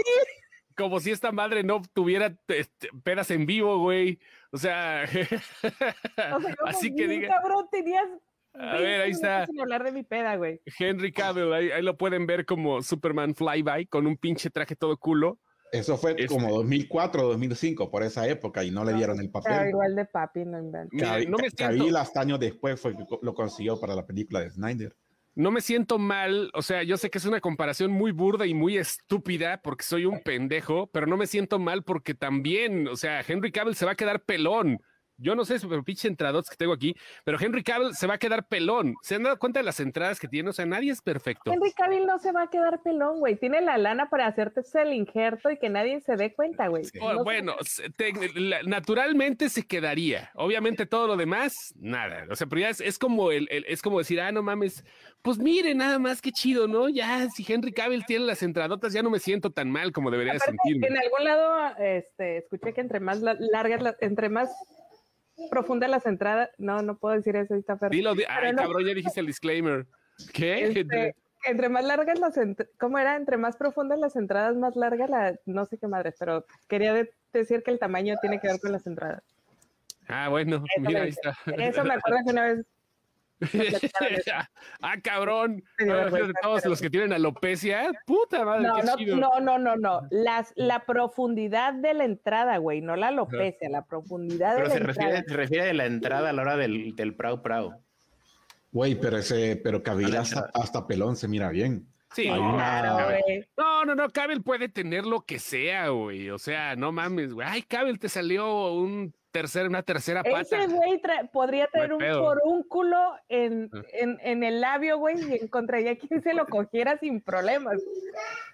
como si esta madre no tuviera este, pedas en vivo, güey. O sea, [laughs] O sea, [laughs] como así que bien diga, cabrón, tenías a ver, ahí 20 está. sin hablar de mi peda, güey. Henry Cavill, ahí, ahí lo pueden ver como Superman Flyby con un pinche traje todo culo. Eso fue Este- como 2004, 2005, por esa época, y no le dieron el Pero papel. igual de papi, no Cavill, no me siento- Cavill hasta años después fue que lo consiguió para la película de Snyder. no me siento mal, o sea, yo sé que es una comparación muy burda y muy estúpida porque soy un pendejo, pero no me siento mal porque también, o sea, Henry Cavill se va a quedar pelón. Yo no sé, pero pinche entradotes que tengo aquí, pero Henry Cavill se va a quedar pelón. ¿Se han dado cuenta de las entradas que tiene? O sea, nadie es perfecto. Henry Cavill no se va a quedar pelón, güey. Tiene la lana para hacerte el injerto y que nadie se dé cuenta, güey. No bueno, se- te- la- naturalmente se quedaría. Obviamente todo lo demás, nada. O sea, pero ya es, es como el, el- es como decir, ah, no mames, pues mire, nada más qué chido, ¿no? Ya, si Henry Cavill tiene las entradotas, ya no me siento tan mal como debería Aparte, sentirme. en algún lado, este, escuché que entre más la- largas, la- entre más profundas las entradas, no, no puedo decir eso, pero Dilo, di- ay, no. cabrón, ya dijiste el disclaimer. ¿Qué? este, entre más largas las, ent- ¿cómo era? Entre más profundas las entradas, más larga la, no sé qué madre, pero quería de- decir que el tamaño tiene que ver con las entradas. Ah, bueno, Eso mira, ahí está. Eso me acuerdo que una vez [laughs] ah, cabrón. Todos pero- los que tienen alopecia, puta madre, No, qué no, chido. no, no, no, no. Las, la profundidad de la entrada, güey, no la alopecia, la profundidad Pero de se la refiere, entrada. se refiere a la entrada a la hora del, del prau prau. Güey, pero ese, pero Hola, hasta, hasta pelón se mira bien. Sí, no, una- Claro, güey. No, no, no, Cabel puede tener lo que sea, güey. O sea, no mames, güey. Ay, Cabel te salió un tercer, una tercera pata. Ese güey tra- podría tener un en, Ah. en, en el labio, güey, y encontraría quien se lo [laughs] cogiera sin problemas.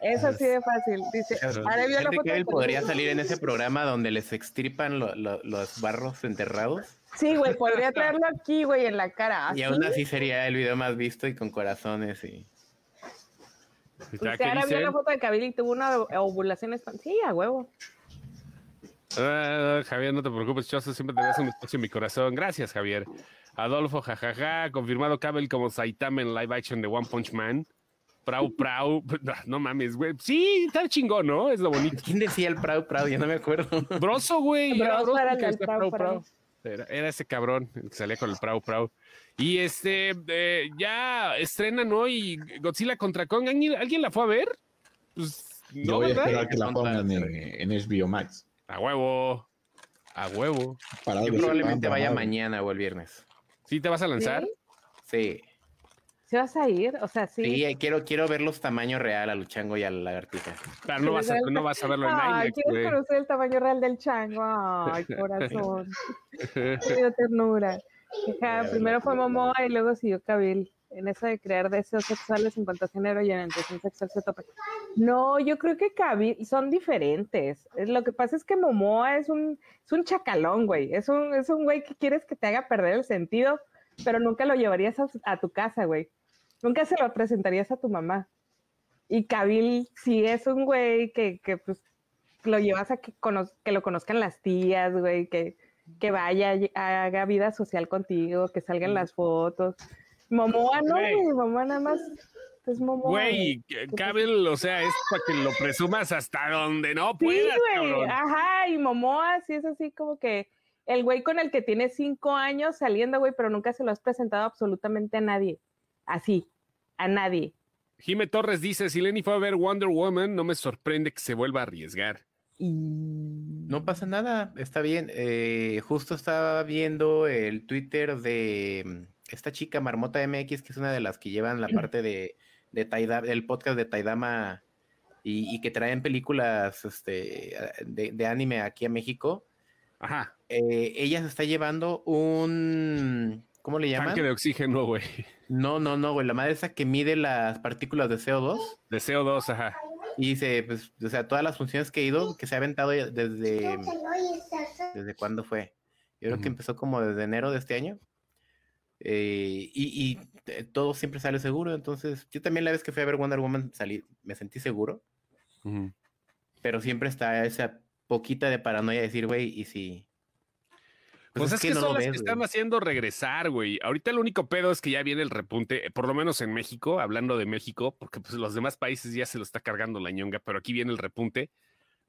Es así de fácil. Dice, ahora vio la foto de Cavill podría salir en ese programa donde les extirpan lo- lo- los barros enterrados Sí, güey, podría [laughs] traerlo aquí, güey, en la cara. y aún así sería el video más visto y con corazones y Usted que ahora vio la foto de Cabil y tuvo una ovulación Sí, a huevo. "Ah, Javier, no te preocupes, Choso, siempre te das un espacio en mi corazón. Gracias, Javier. Adolfo, jajaja, confirmado Cabel como Saitama en live action de One Punch Man. Prau, prau. No, [laughs] no mames, güey. Sí, está chingón, ¿no? Es lo bonito. ¿quién decía el prau prau? Yo no me acuerdo. Broso, güey. era ese cabrón el que salía con el prau prau. Y este, eh, ya estrenan hoy Godzilla contra Kong. ¿Alguien, alguien la fue a ver? Pues, Yo no, voy a esperar que la pongan en, en HBO Max. A huevo. A huevo. Para Yo se probablemente pagan vaya mañana o el viernes. ¿Sí te vas a lanzar? ¿Sí? Sí. ¿Sí vas a ir? O sea, sí. Sí, eh, quiero, quiero ver los tamaños real a Luchango y a la lagartija. No vas a, no vas a verlo en Ay, güey. conocer el tamaño real del chango. Ay, corazón. [laughs] Dio ternura. Primero fue. Momoa y luego siguió Kabil. En eso de crear deseos sexuales en cuanto a género y intención sexual se tope. No, yo creo que Kabil son diferentes. Es- Lo que pasa es que Momoa es un, es un chacalón, güey. Es un, es un güey que quieres que te haga perder el sentido, pero nunca lo llevarías a, tu casa, güey. Nunca se lo presentarías a tu mamá. Y Kabil sí es un güey que, que pues lo llevas a que, que lo conozcan las tías, güey, que, que vaya, haga vida social contigo, que salgan las fotos. Momoa no, Güey. güey, Momoa nada más es Momoa. Güey, Cabel, o sea, es para que lo presumas hasta donde no Sí, puedas, güey, cabrón. ajá, y Momoa sí es así como que el güey con el que tiene cinco años saliendo, güey, pero nunca se lo has presentado absolutamente a nadie. Así, a nadie. Jime Torres dice, si Lenny fue a ver Wonder Woman, no me sorprende que se vuelva a arriesgar. Y... No pasa nada, está bien. Eh, justo estaba viendo el Twitter de esta chica Marmota MX, que es una de las que llevan la parte de, de Taida- del podcast de Taidama y, y que traen películas este, de, de anime aquí a México. Ajá, Eh, ella se está llevando un... ¿Cómo le llaman? tanque de oxígeno, güey. No, no, no, güey. La madre esa que mide las partículas de CO2 De CO2, ajá. y dice, pues, o sea, todas las funciones que he ido, que se ha aventado desde... ¿Desde cuándo fue? Yo creo que empezó como desde enero de este año. Eh, y, y, todo siempre sale seguro. Entonces, yo también la vez que fui a ver Wonder Woman salí, me sentí seguro, pero siempre está esa poquita de paranoia de decir, güey, y si. Pues, es, que, no son lo las ves, que están haciendo regresar, güey. Ahorita el único pedo es que ya viene el repunte, por lo menos en México, hablando de México, porque pues los demás países ya se lo está cargando la ñonga, pero aquí viene el repunte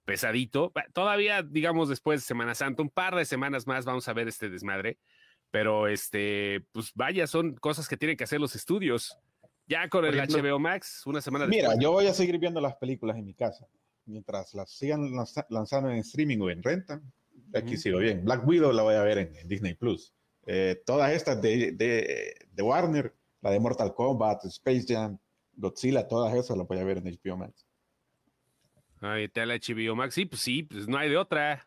pesadito. Todavía, digamos, después de Semana Santa, un par de semanas más vamos a ver este desmadre, pero este, pues vaya, son cosas que tienen que hacer los estudios. Ya con el ejemplo- HBO Max, una semana Mira, después. yo voy a seguir viendo las películas en mi casa. Mientras las sigan lanza- lanzando en streaming o en renta, aquí sigo bien. Black Widow la voy a ver en, en Disney Plus. Eh, todas estas de, de, de Warner, la de Mortal Kombat, Space Jam, Godzilla, todas esas las voy a ver en HBO Max. Ahí está el HBO Max, sí, pues sí, pues no hay de otra.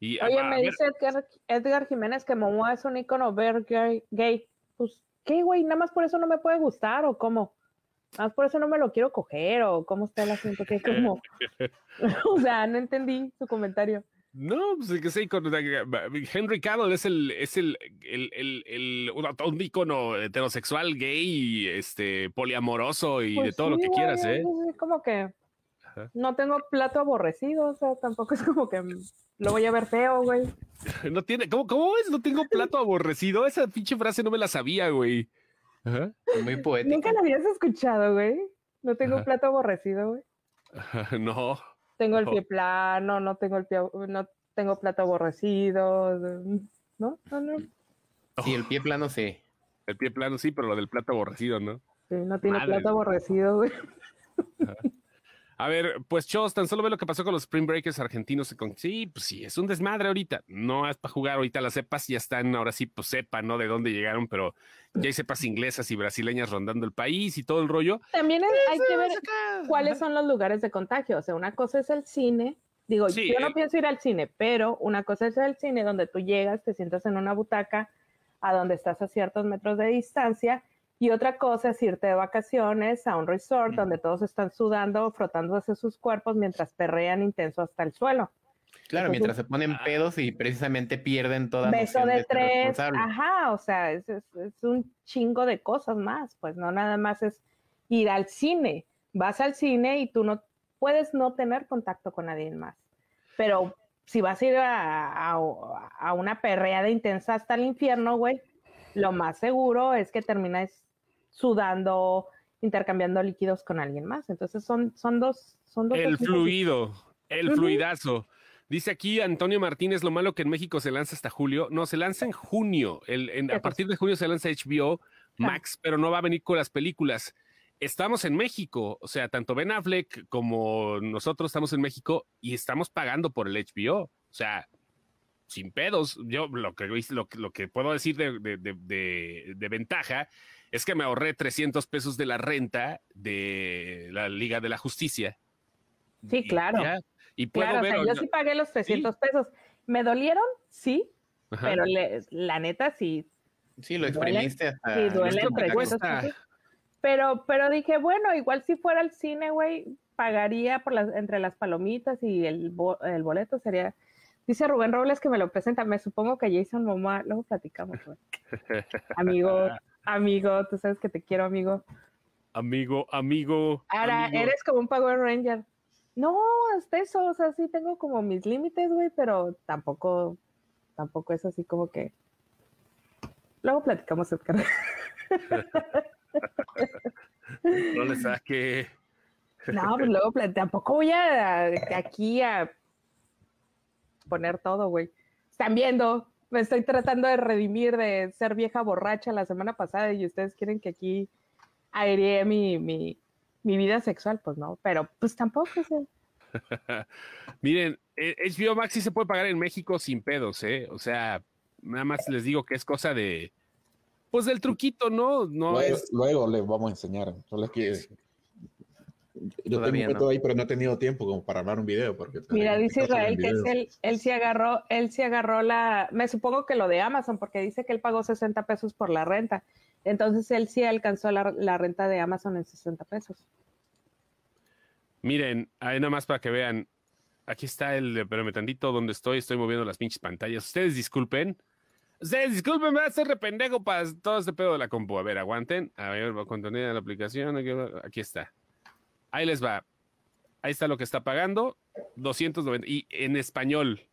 Y a- Oye, a me ver, dice Edgar, Edgar Jiménez que Momoa es un icono ver gay. Pues, ¿qué, güey? ¿Nada más por eso no me puede gustar o cómo? Nada más por eso no me lo quiero coger o cómo está el asunto. ¿Qué, cómo? [laughs] [laughs] o sea, no entendí su comentario. No, pues que sí, con Henry Cavill es el, es el, el, el, el- un, ícono heterosexual, gay, este, poliamoroso y de Pues todo lo sí, que güey, quieras, ¿eh? es como que Ajá. no tengo plato aborrecido, o sea, tampoco es como que lo voy a ver feo, güey. [laughs] No tiene, ¿cómo, cómo es? No tengo plato aborrecido. Esa pinche frase no me la sabía, güey. Ajá. Muy poético. Nunca la habías escuchado, güey. No tengo Ajá. plato aborrecido, güey. No. Tengo el No. pie plano, no tengo el pie, no tengo plato aborrecido, ¿no? No, no, Sí, el pie plano sí. El pie plano sí, pero lo del plato aborrecido, ¿no? sí, no tiene Madre. plato aborrecido, güey. A ver, pues Chos, tan solo ve lo que pasó con los Spring Breakers argentinos. y Con... Sí, pues sí, es un desmadre ahorita. No es para jugar ahorita. Las cepas ya están, ahora sí, pues sepa, ¿no? De dónde llegaron, pero ya hay cepas inglesas y brasileñas rondando el país y todo el rollo. También es- hay que ver cuáles son los lugares de contagio. O sea, una cosa es el cine. Digo, Sí, yo no eh. pienso ir al cine, pero una cosa es el cine donde tú llegas, te sientas en una butaca a donde estás a ciertos metros de distancia. Y otra cosa es irte de vacaciones a un resort donde todos están sudando, frotándose sus cuerpos mientras perrean intenso hasta el suelo. Claro, Entonces- mientras se ponen pedos y precisamente pierden toda beso de tres, ajá, o sea, es, es- es un chingo de cosas más, pues no nada más es ir al cine, vas al cine y tú no puedes no tener contacto con nadie más, pero si vas a ir a, a- a una perreada intensa hasta el infierno, güey, lo más seguro es que termines sudando, intercambiando líquidos con alguien más, entonces son, son dos, son dos El fluido, el fluidazo. Dice aquí Antonio Martínez, lo malo que en México se lanza hasta julio. No, se lanza en junio. El- en- ¿Qué a partir de junio se lanza HBO Max, pero no va a venir con las películas. Estamos en México, o sea, tanto Ben Affleck como nosotros estamos en México y estamos pagando por el HBO. O sea, sin pedos. Yo lo que, lo, lo que puedo decir de, de, de, de, ventaja es que me ahorré 300 pesos de la renta de la Liga de la Justicia. Sí, claro. Y, puedo ver, yo sí pagué los 300 pesos. ¿Me dolieron? Sí, pero la neta sí. Sí, lo exprimiste hasta... Sí, duele Pero, pero dije, bueno, igual si fuera al cine, güey, pagaría por las, entre las palomitas y el, el boleto sería... Dice Rubén Robles que me lo presenta. Me supongo que Jason Momoa, luego platicamos, güey. amigo, [laughs] amigo, tú sabes que te quiero, amigo. Amigo, amigo. Ahora, eres como un Power Ranger. No, hasta eso, o sea, sí tengo como mis límites, güey, pero tampoco, tampoco es así como que. Luego platicamos, Edgar. [laughs] no le saque. No, pues luego tampoco voy a, aquí a poner todo, güey. Están viendo, me estoy tratando de redimir de ser vieja borracha la semana pasada y ustedes quieren que aquí airee mi, mi, mi vida sexual, pues no, pero pues tampoco sé. [laughs] Miren, HBO eh, Max sí se puede pagar en México sin pedos, ¿eh? O sea, nada más les digo que es cosa de, pues del truquito, ¿no? no luego, es... luego les vamos a enseñar. Solo que yo tengo un no. ahí, pero no he tenido tiempo como para hablar un video. Porque Mira, dice Israel que él, él sí agarró, él sí agarró la, me supongo que lo de Amazon, porque dice que él pagó 60 pesos por la renta. Entonces él sí alcanzó la, renta de Amazon en 60 pesos. Miren, ahí nomás para que vean. Aquí está el, pero me tantito donde estoy, estoy moviendo las pinches pantallas. Ustedes disculpen. Ustedes disculpen, me va a hacer rependejo para todo este pedo de la compu. A ver, aguanten. A ver, contenido de la aplicación. Aquí está. Ahí les va. Ahí está lo que está pagando. 290. Y en español.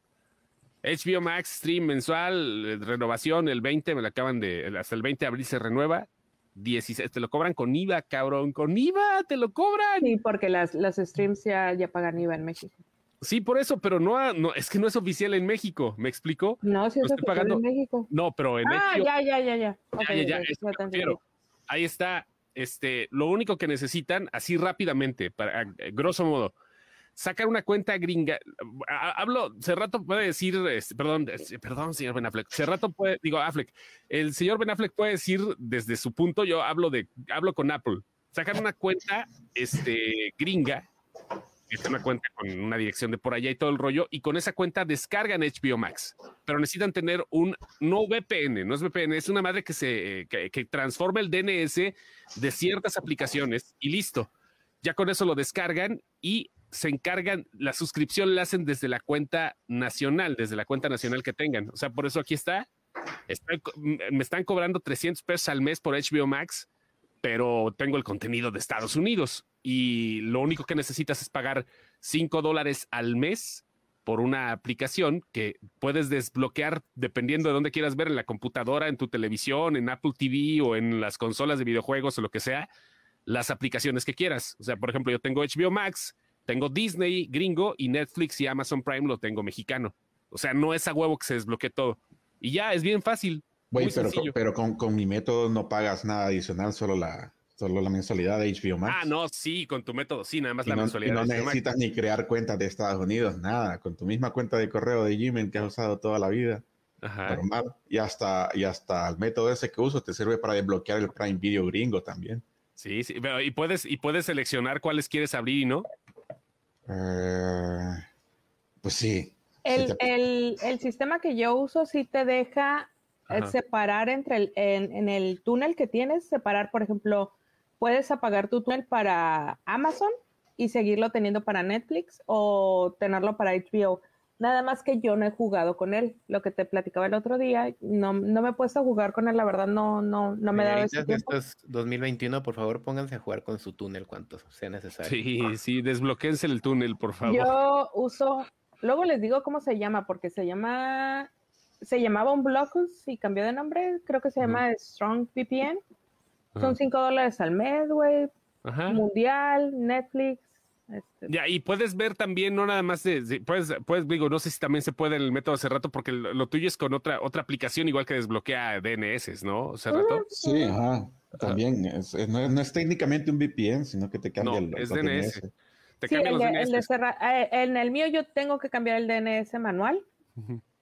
HBO Max Stream mensual, eh, renovación el 20, me la acaban de, hasta el 20 de abril se renueva. 16, te lo cobran con IVA, cabrón, con IVA, te lo cobran. Sí, porque las, las streams ya, ya pagan IVA en México. Sí, por eso, pero no, no, es que no es oficial en México, ¿me explico? No, sí es oficial en México. No, pero en ah, México. Ah, ya, ya, ya, ya. ya, ya, ya ahí está, este, lo único que necesitan, así rápidamente, para grosso modo, sacar una cuenta gringa. Hablo, rato puede decir, este, perdón, perdón, señor Ben Affleck, rato puede, digo, Affleck, el señor Ben Affleck puede decir desde su punto, yo hablo de, hablo con Apple, sacar una cuenta, este, gringa, es una cuenta con una dirección de por allá y todo el rollo, y con esa cuenta descargan HBO Max, pero necesitan tener un no VPN, no es VPN, es una madre que se que, que transforma el DNS de ciertas aplicaciones y listo. Ya con eso lo descargan y se encargan, la suscripción la hacen desde la cuenta nacional, desde la cuenta nacional que tengan. O sea, por eso aquí está. me están cobrando 300 pesos al mes por HBO Max, pero tengo el contenido de Estados Unidos y lo único que necesitas es pagar 5 dólares al mes por una aplicación que puedes desbloquear dependiendo de dónde quieras ver, en la computadora, en tu televisión, en Apple TV o en las consolas de videojuegos o lo que sea, las aplicaciones que quieras. O sea, por ejemplo, yo tengo HBO Max, tengo Disney gringo y Netflix y Amazon Prime lo tengo mexicano. O sea, no es a huevo que se desbloquee todo. Y ya, es bien fácil. pero, pero con, con, mi método no pagas nada adicional, solo la, solo la mensualidad de HBO Max. Ah, no, sí, con tu método, sí, nada más la mensualidad. Y no necesitas ni crear cuentas de Estados Unidos, nada. Con tu misma cuenta de correo de Gmail que has usado toda la vida. Ajá. Normal. Y hasta, y hasta el método ese que uso te sirve para desbloquear el Prime Video gringo también. Sí, sí, y puedes, y puedes seleccionar cuáles quieres abrir y no. Eh, pues sí. El, el, el, sistema que yo uso sí te deja eh, separar entre el, en, en, el túnel que tienes, separar, por ejemplo, puedes apagar tu túnel para Amazon y seguirlo teniendo para Netflix o tenerlo para HBO. Nada más que yo no he jugado con él. Lo que te platicaba el otro día, no, no me he puesto a jugar con él, la verdad no, no, no me da ese tiempo. 2021, por favor, pónganse a jugar con su túnel cuanto sea necesario. Sí, sí, desbloqueense el túnel, por favor. Yo uso, luego les digo cómo se llama, porque se llama, se llamaba un Blocus y cambió de nombre, creo que se llama Strong VPN. Son 5 dólares al mes, güey. Mundial, Netflix, este, ya, y puedes ver también, no nada más, de, puedes, puedes, digo, no sé si también se puede en el método hace rato, porque lo, tuyo es con otra, otra aplicación igual que desbloquea DNS, ¿no? Hace rato. Sí, ajá. También, no, es técnicamente un VPN, sino que te cambia el, es DNS. Te sí, el, el eh, en el mío yo tengo que cambiar el DNS manual.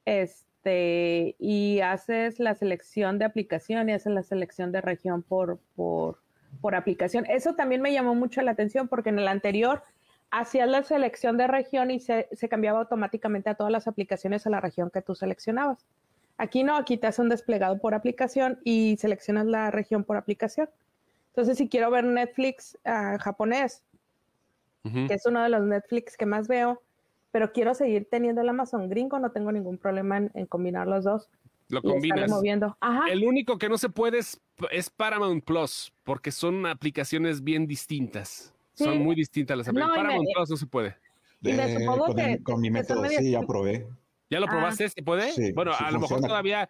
este, y haces la selección de aplicación y haces la selección de región por, por, por aplicación. Eso también me llamó mucho la atención porque en el anterior hacías la selección de región y se, se cambiaba automáticamente a todas las aplicaciones a la región que tú seleccionabas. Aquí no, aquí te hace un desplegado por aplicación y seleccionas la región por aplicación. Entonces, si quiero ver Netflix ah, japonés, que es uno de los Netflix que más veo, pero quiero seguir teniendo el Amazon gringo, no tengo ningún problema en, en combinar los dos. Lo combinas. moviendo. Ajá. El único que no se puede es, es Paramount Plus, porque son aplicaciones bien distintas. Sí. Son muy distintas las No, aplicaciones. me- Paramount Plus no se puede. Y me Eh, supongo con, que- el- con mi método sí, ya probé. ¿Ya lo Ah. probaste? ¿Se puede? Sí, bueno, sí a lo mejor todavía,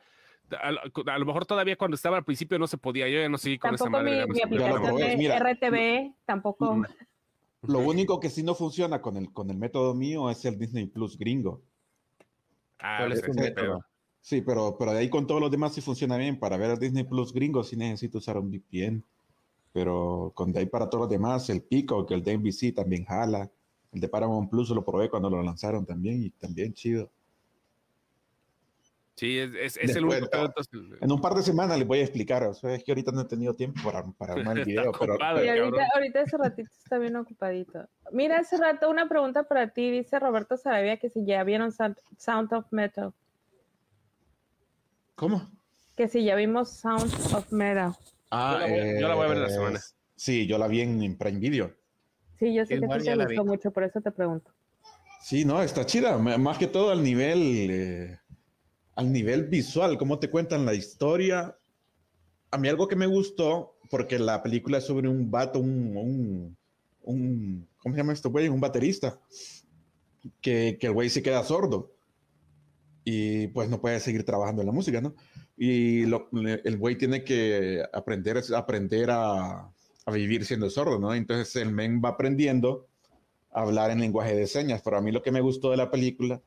a lo, a lo mejor todavía cuando estaba al principio no se podía. Yo ya no seguí con esa Tampoco madre. mi, mi aplicación de mira. RTV, tampoco. Lo único que sí no funciona con el, con el método mío es el Disney Plus gringo. Ah, ¿Cuál es ese método? Sí, pero, pero de ahí con todos los demás sí funciona bien. Para ver el Disney Plus gringo sí necesito usar un VPN. Pero con de ahí para todos los demás, el Pico, que el de NBC también jala. El de Paramount Plus lo probé cuando lo lanzaron también y también chido. Sí, es, es- es el único entonces- En un par de semanas les voy a explicar. O sea, es que ahorita no he tenido tiempo para, para armar el [laughs] video. pero, ocupado. Y Ay, ahorita, ahorita ese ratito está bien ocupadito. Mira, hace rato una pregunta para ti. Dice Roberto Sarabia que si ya vieron Sound, Sound of Metal. ¿Cómo? Que si ya vimos Sound of Metal. Ah, Yo la voy- yo la voy a ver en la eh, semana. Sí, yo la vi en, en Prime Video. Sí, yo sé que te gustó mucho, por eso te pregunto. Sí, no, está chida. Más que todo al nivel, eh, al nivel visual, cómo te cuentan la historia. A mí algo que me gustó, porque la película es sobre un vato, un, un, ¿cómo se llama esto, güey? Un baterista, que, que el güey se queda sordo y pues no puede seguir trabajando en la música, ¿no? Y lo- el güey tiene que aprender, aprender a, a vivir siendo sordo, ¿no? Entonces el men va aprendiendo a hablar en lenguaje de señas, pero a mí lo que me gustó de la película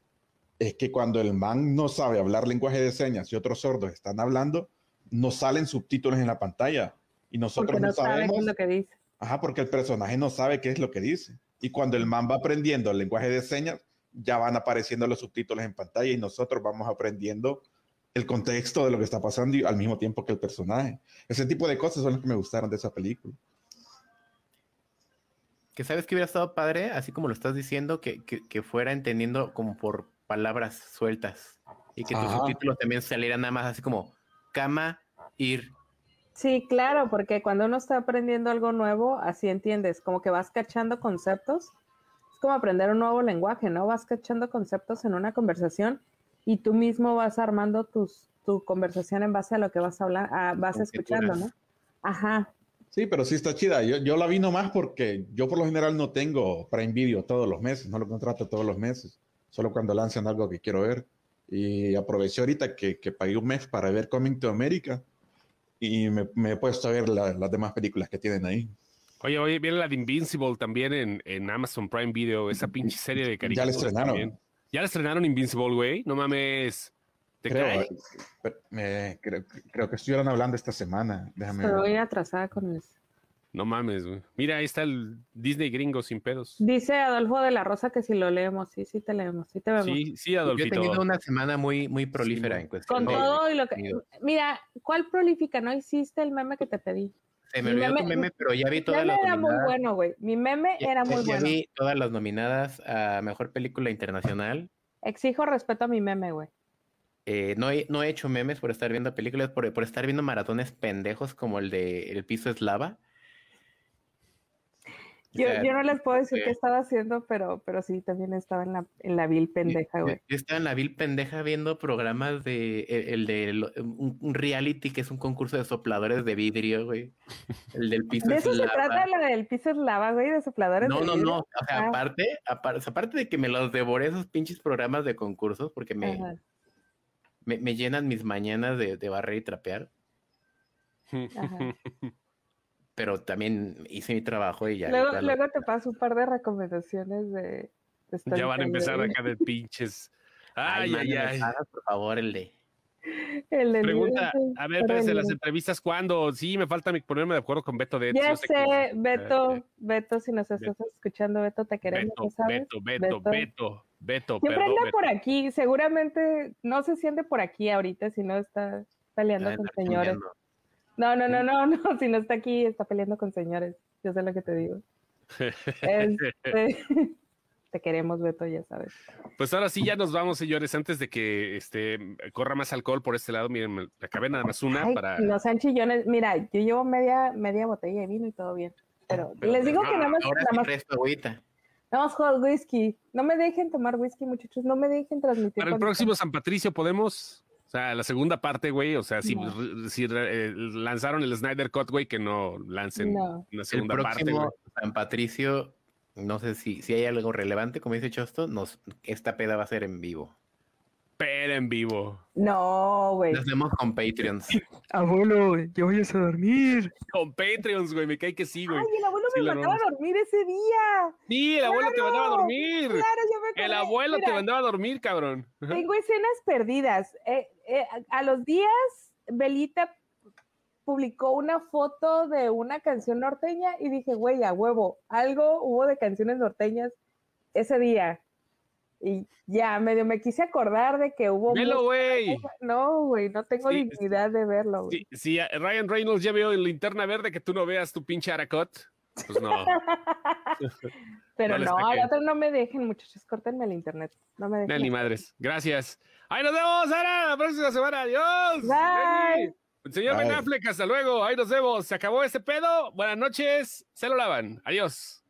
es que cuando el man no sabe hablar lenguaje de señas y otros sordos están hablando, no salen subtítulos en la pantalla y nosotros Porque no, no sabe qué sabemos, es lo que dice. ajá, porque el personaje no sabe qué es lo que dice. Y cuando el man va aprendiendo el lenguaje de señas, ya van apareciendo los subtítulos en pantalla y nosotros vamos aprendiendo el contexto de lo que está pasando y al mismo tiempo que el personaje. Ese tipo de cosas son las que me gustaron de esa película. Que sabes que hubiera estado padre, así como lo estás diciendo, que, que, que fuera entendiendo como por palabras sueltas. Y que tus Ajá. subtítulos también salieran nada más así como cama, ir. Sí, claro, porque cuando uno está aprendiendo algo nuevo, así entiendes, como que vas cachando conceptos. Es como aprender un nuevo lenguaje, ¿no? Vas cachando conceptos en una conversación y tú mismo vas armando tus, tu conversación en base a lo que vas a hablar, a- vas escuchando, ¿no? Ajá. Sí, pero sí está chida. Yo, yo la vi nomás porque yo por lo general no tengo Prime Video todos los meses, no lo contrato todos los meses, solo cuando lanzan algo que quiero ver. Y aproveché ahorita que, que pagué un mes para ver Coming to America y me, me he puesto a ver la- las demás películas que tienen ahí. Oye, oye, viene la de Invincible también en, en Amazon Prime Video, esa pinche serie de Ya caricaturas. la estrenaron. también. Ya la estrenaron Invincible, güey. No mames. ¿Te Creo, cae? eh, pero me- creo, creo que estuvieron hablando esta semana. Déjame Pero voy ver. atrasada con eso. No mames, güey. Mira, ahí está el Disney gringo sin pedos. Dice Adolfo de la Rosa que si lo leemos, sí, sí te leemos, sí te vemos. Sí, sí, Yo he tenido una semana muy, muy prolífera Sí, en cuestión Con de- todo y lo que... contenido. Mira, ¿cuál prolífica? No hiciste el meme que te pedí. Se me mi olvidó tu meme- meme, pero ya vi Mi todas meme las era muy nominadas. bueno, güey. Mi meme Ya- era ya- muy ya bueno. vi todas las nominadas a Mejor Película Internacional. Exijo respeto a mi meme, güey. Eh, no, he, no he hecho memes por estar viendo películas, por, por estar viendo maratones pendejos como el de El piso es lava. Yo, sea, yo no les puedo decir eh, qué estaba haciendo, pero, pero sí, también estaba en la, en la vil pendeja, güey. Yo estaba en la vil pendeja viendo programas de el, el de un, un reality que es un concurso de sopladores de vidrio, güey. El del piso De es eso se lava. trata la del piso es lava, güey, de sopladores. No, de no, vidrio. no. O sea, Ah. aparte, aparte, aparte de que me los devoré esos pinches programas de concursos, porque me, me, me llenan mis mañanas de, de barrer y trapear, ajá. [laughs] pero también hice mi trabajo y ya. Luego, luego te paso un par de recomendaciones de, de Ya van a empezar acá de pinches. [laughs] Ay, ay, ay. por favor, el de. [laughs] El Pregunta, a ver, Pero espérense, las entrevistas, ¿cuándo? Sí, me falta mi- ponerme de acuerdo con Beto de Ya yo sé, Beto, eh, Beto, si nos estás escuchando, Beto, te queremos, Beto, ¿no sabes? Beto, Beto, Beto, Beto, Siempre anda Beto. por aquí, seguramente no se siente por aquí ahorita, si no está peleando Ah, con señores. No, no, no, no, [laughs] no, si no está aquí, está peleando con señores. Yo sé lo que te digo. Este, [laughs] te queremos, Beto, ya sabes. Pues ahora sí, ya nos vamos, señores, antes de que este corra más alcohol por este lado. Miren, me acabé nada más una Ay, para. No sean chillones. Mira, yo llevo media, media botella de vino y todo bien. Pero, Pero- les digo pero que nada más, Ahora nada más, presto agüita. nada más whisky. No me dejen tomar whisky, muchachos. No me dejen transmitir. Para el próximo San Patricio podemos. O sea, la segunda parte, güey. O sea, si, No. si eh, lanzaron el Snyder Cut, güey, que no lancen No. una El segunda parte, güey. próximo San Patricio, no sé si, si hay algo relevante, como dice Chosto, nos, esta peda va a ser en vivo. Pero en vivo. No, güey. Nos vemos con Patreons. [laughs] Abuelo, yo voy a dormir. Con Patreons, güey. Me cae que sí, güey. Ay, el abuelo Sí, me mandaba a dormir ese día. Sí, el abuelo te mandaba a dormir. Claro, yo me El acordé. abuelo te mandaba a dormir, cabrón. Tengo escenas perdidas. Eh, eh, a los días, Belita publicó una foto de una canción norteña y dije, güey, a huevo, algo hubo de canciones norteñas ese día. Y ya, medio me quise acordar de que hubo... Velo, güey. No, güey, no tengo Sí, dignidad de verlo. güey. A- Ryan Reynolds ya veo en linterna verde que tú no veas tu pinche Aracot, pues no. [laughs] Pero no no, al otro no me dejen, muchachos, córtenme el internet. No me Ni dejen. madres. Gracias. Ahí nos vemos, Sara. La próxima semana. Adiós. Bye. Señor Ben Bye. Affleck, hasta luego. Ahí nos vemos. Se acabó este pedo. Buenas noches. Se lo lavan. Adiós.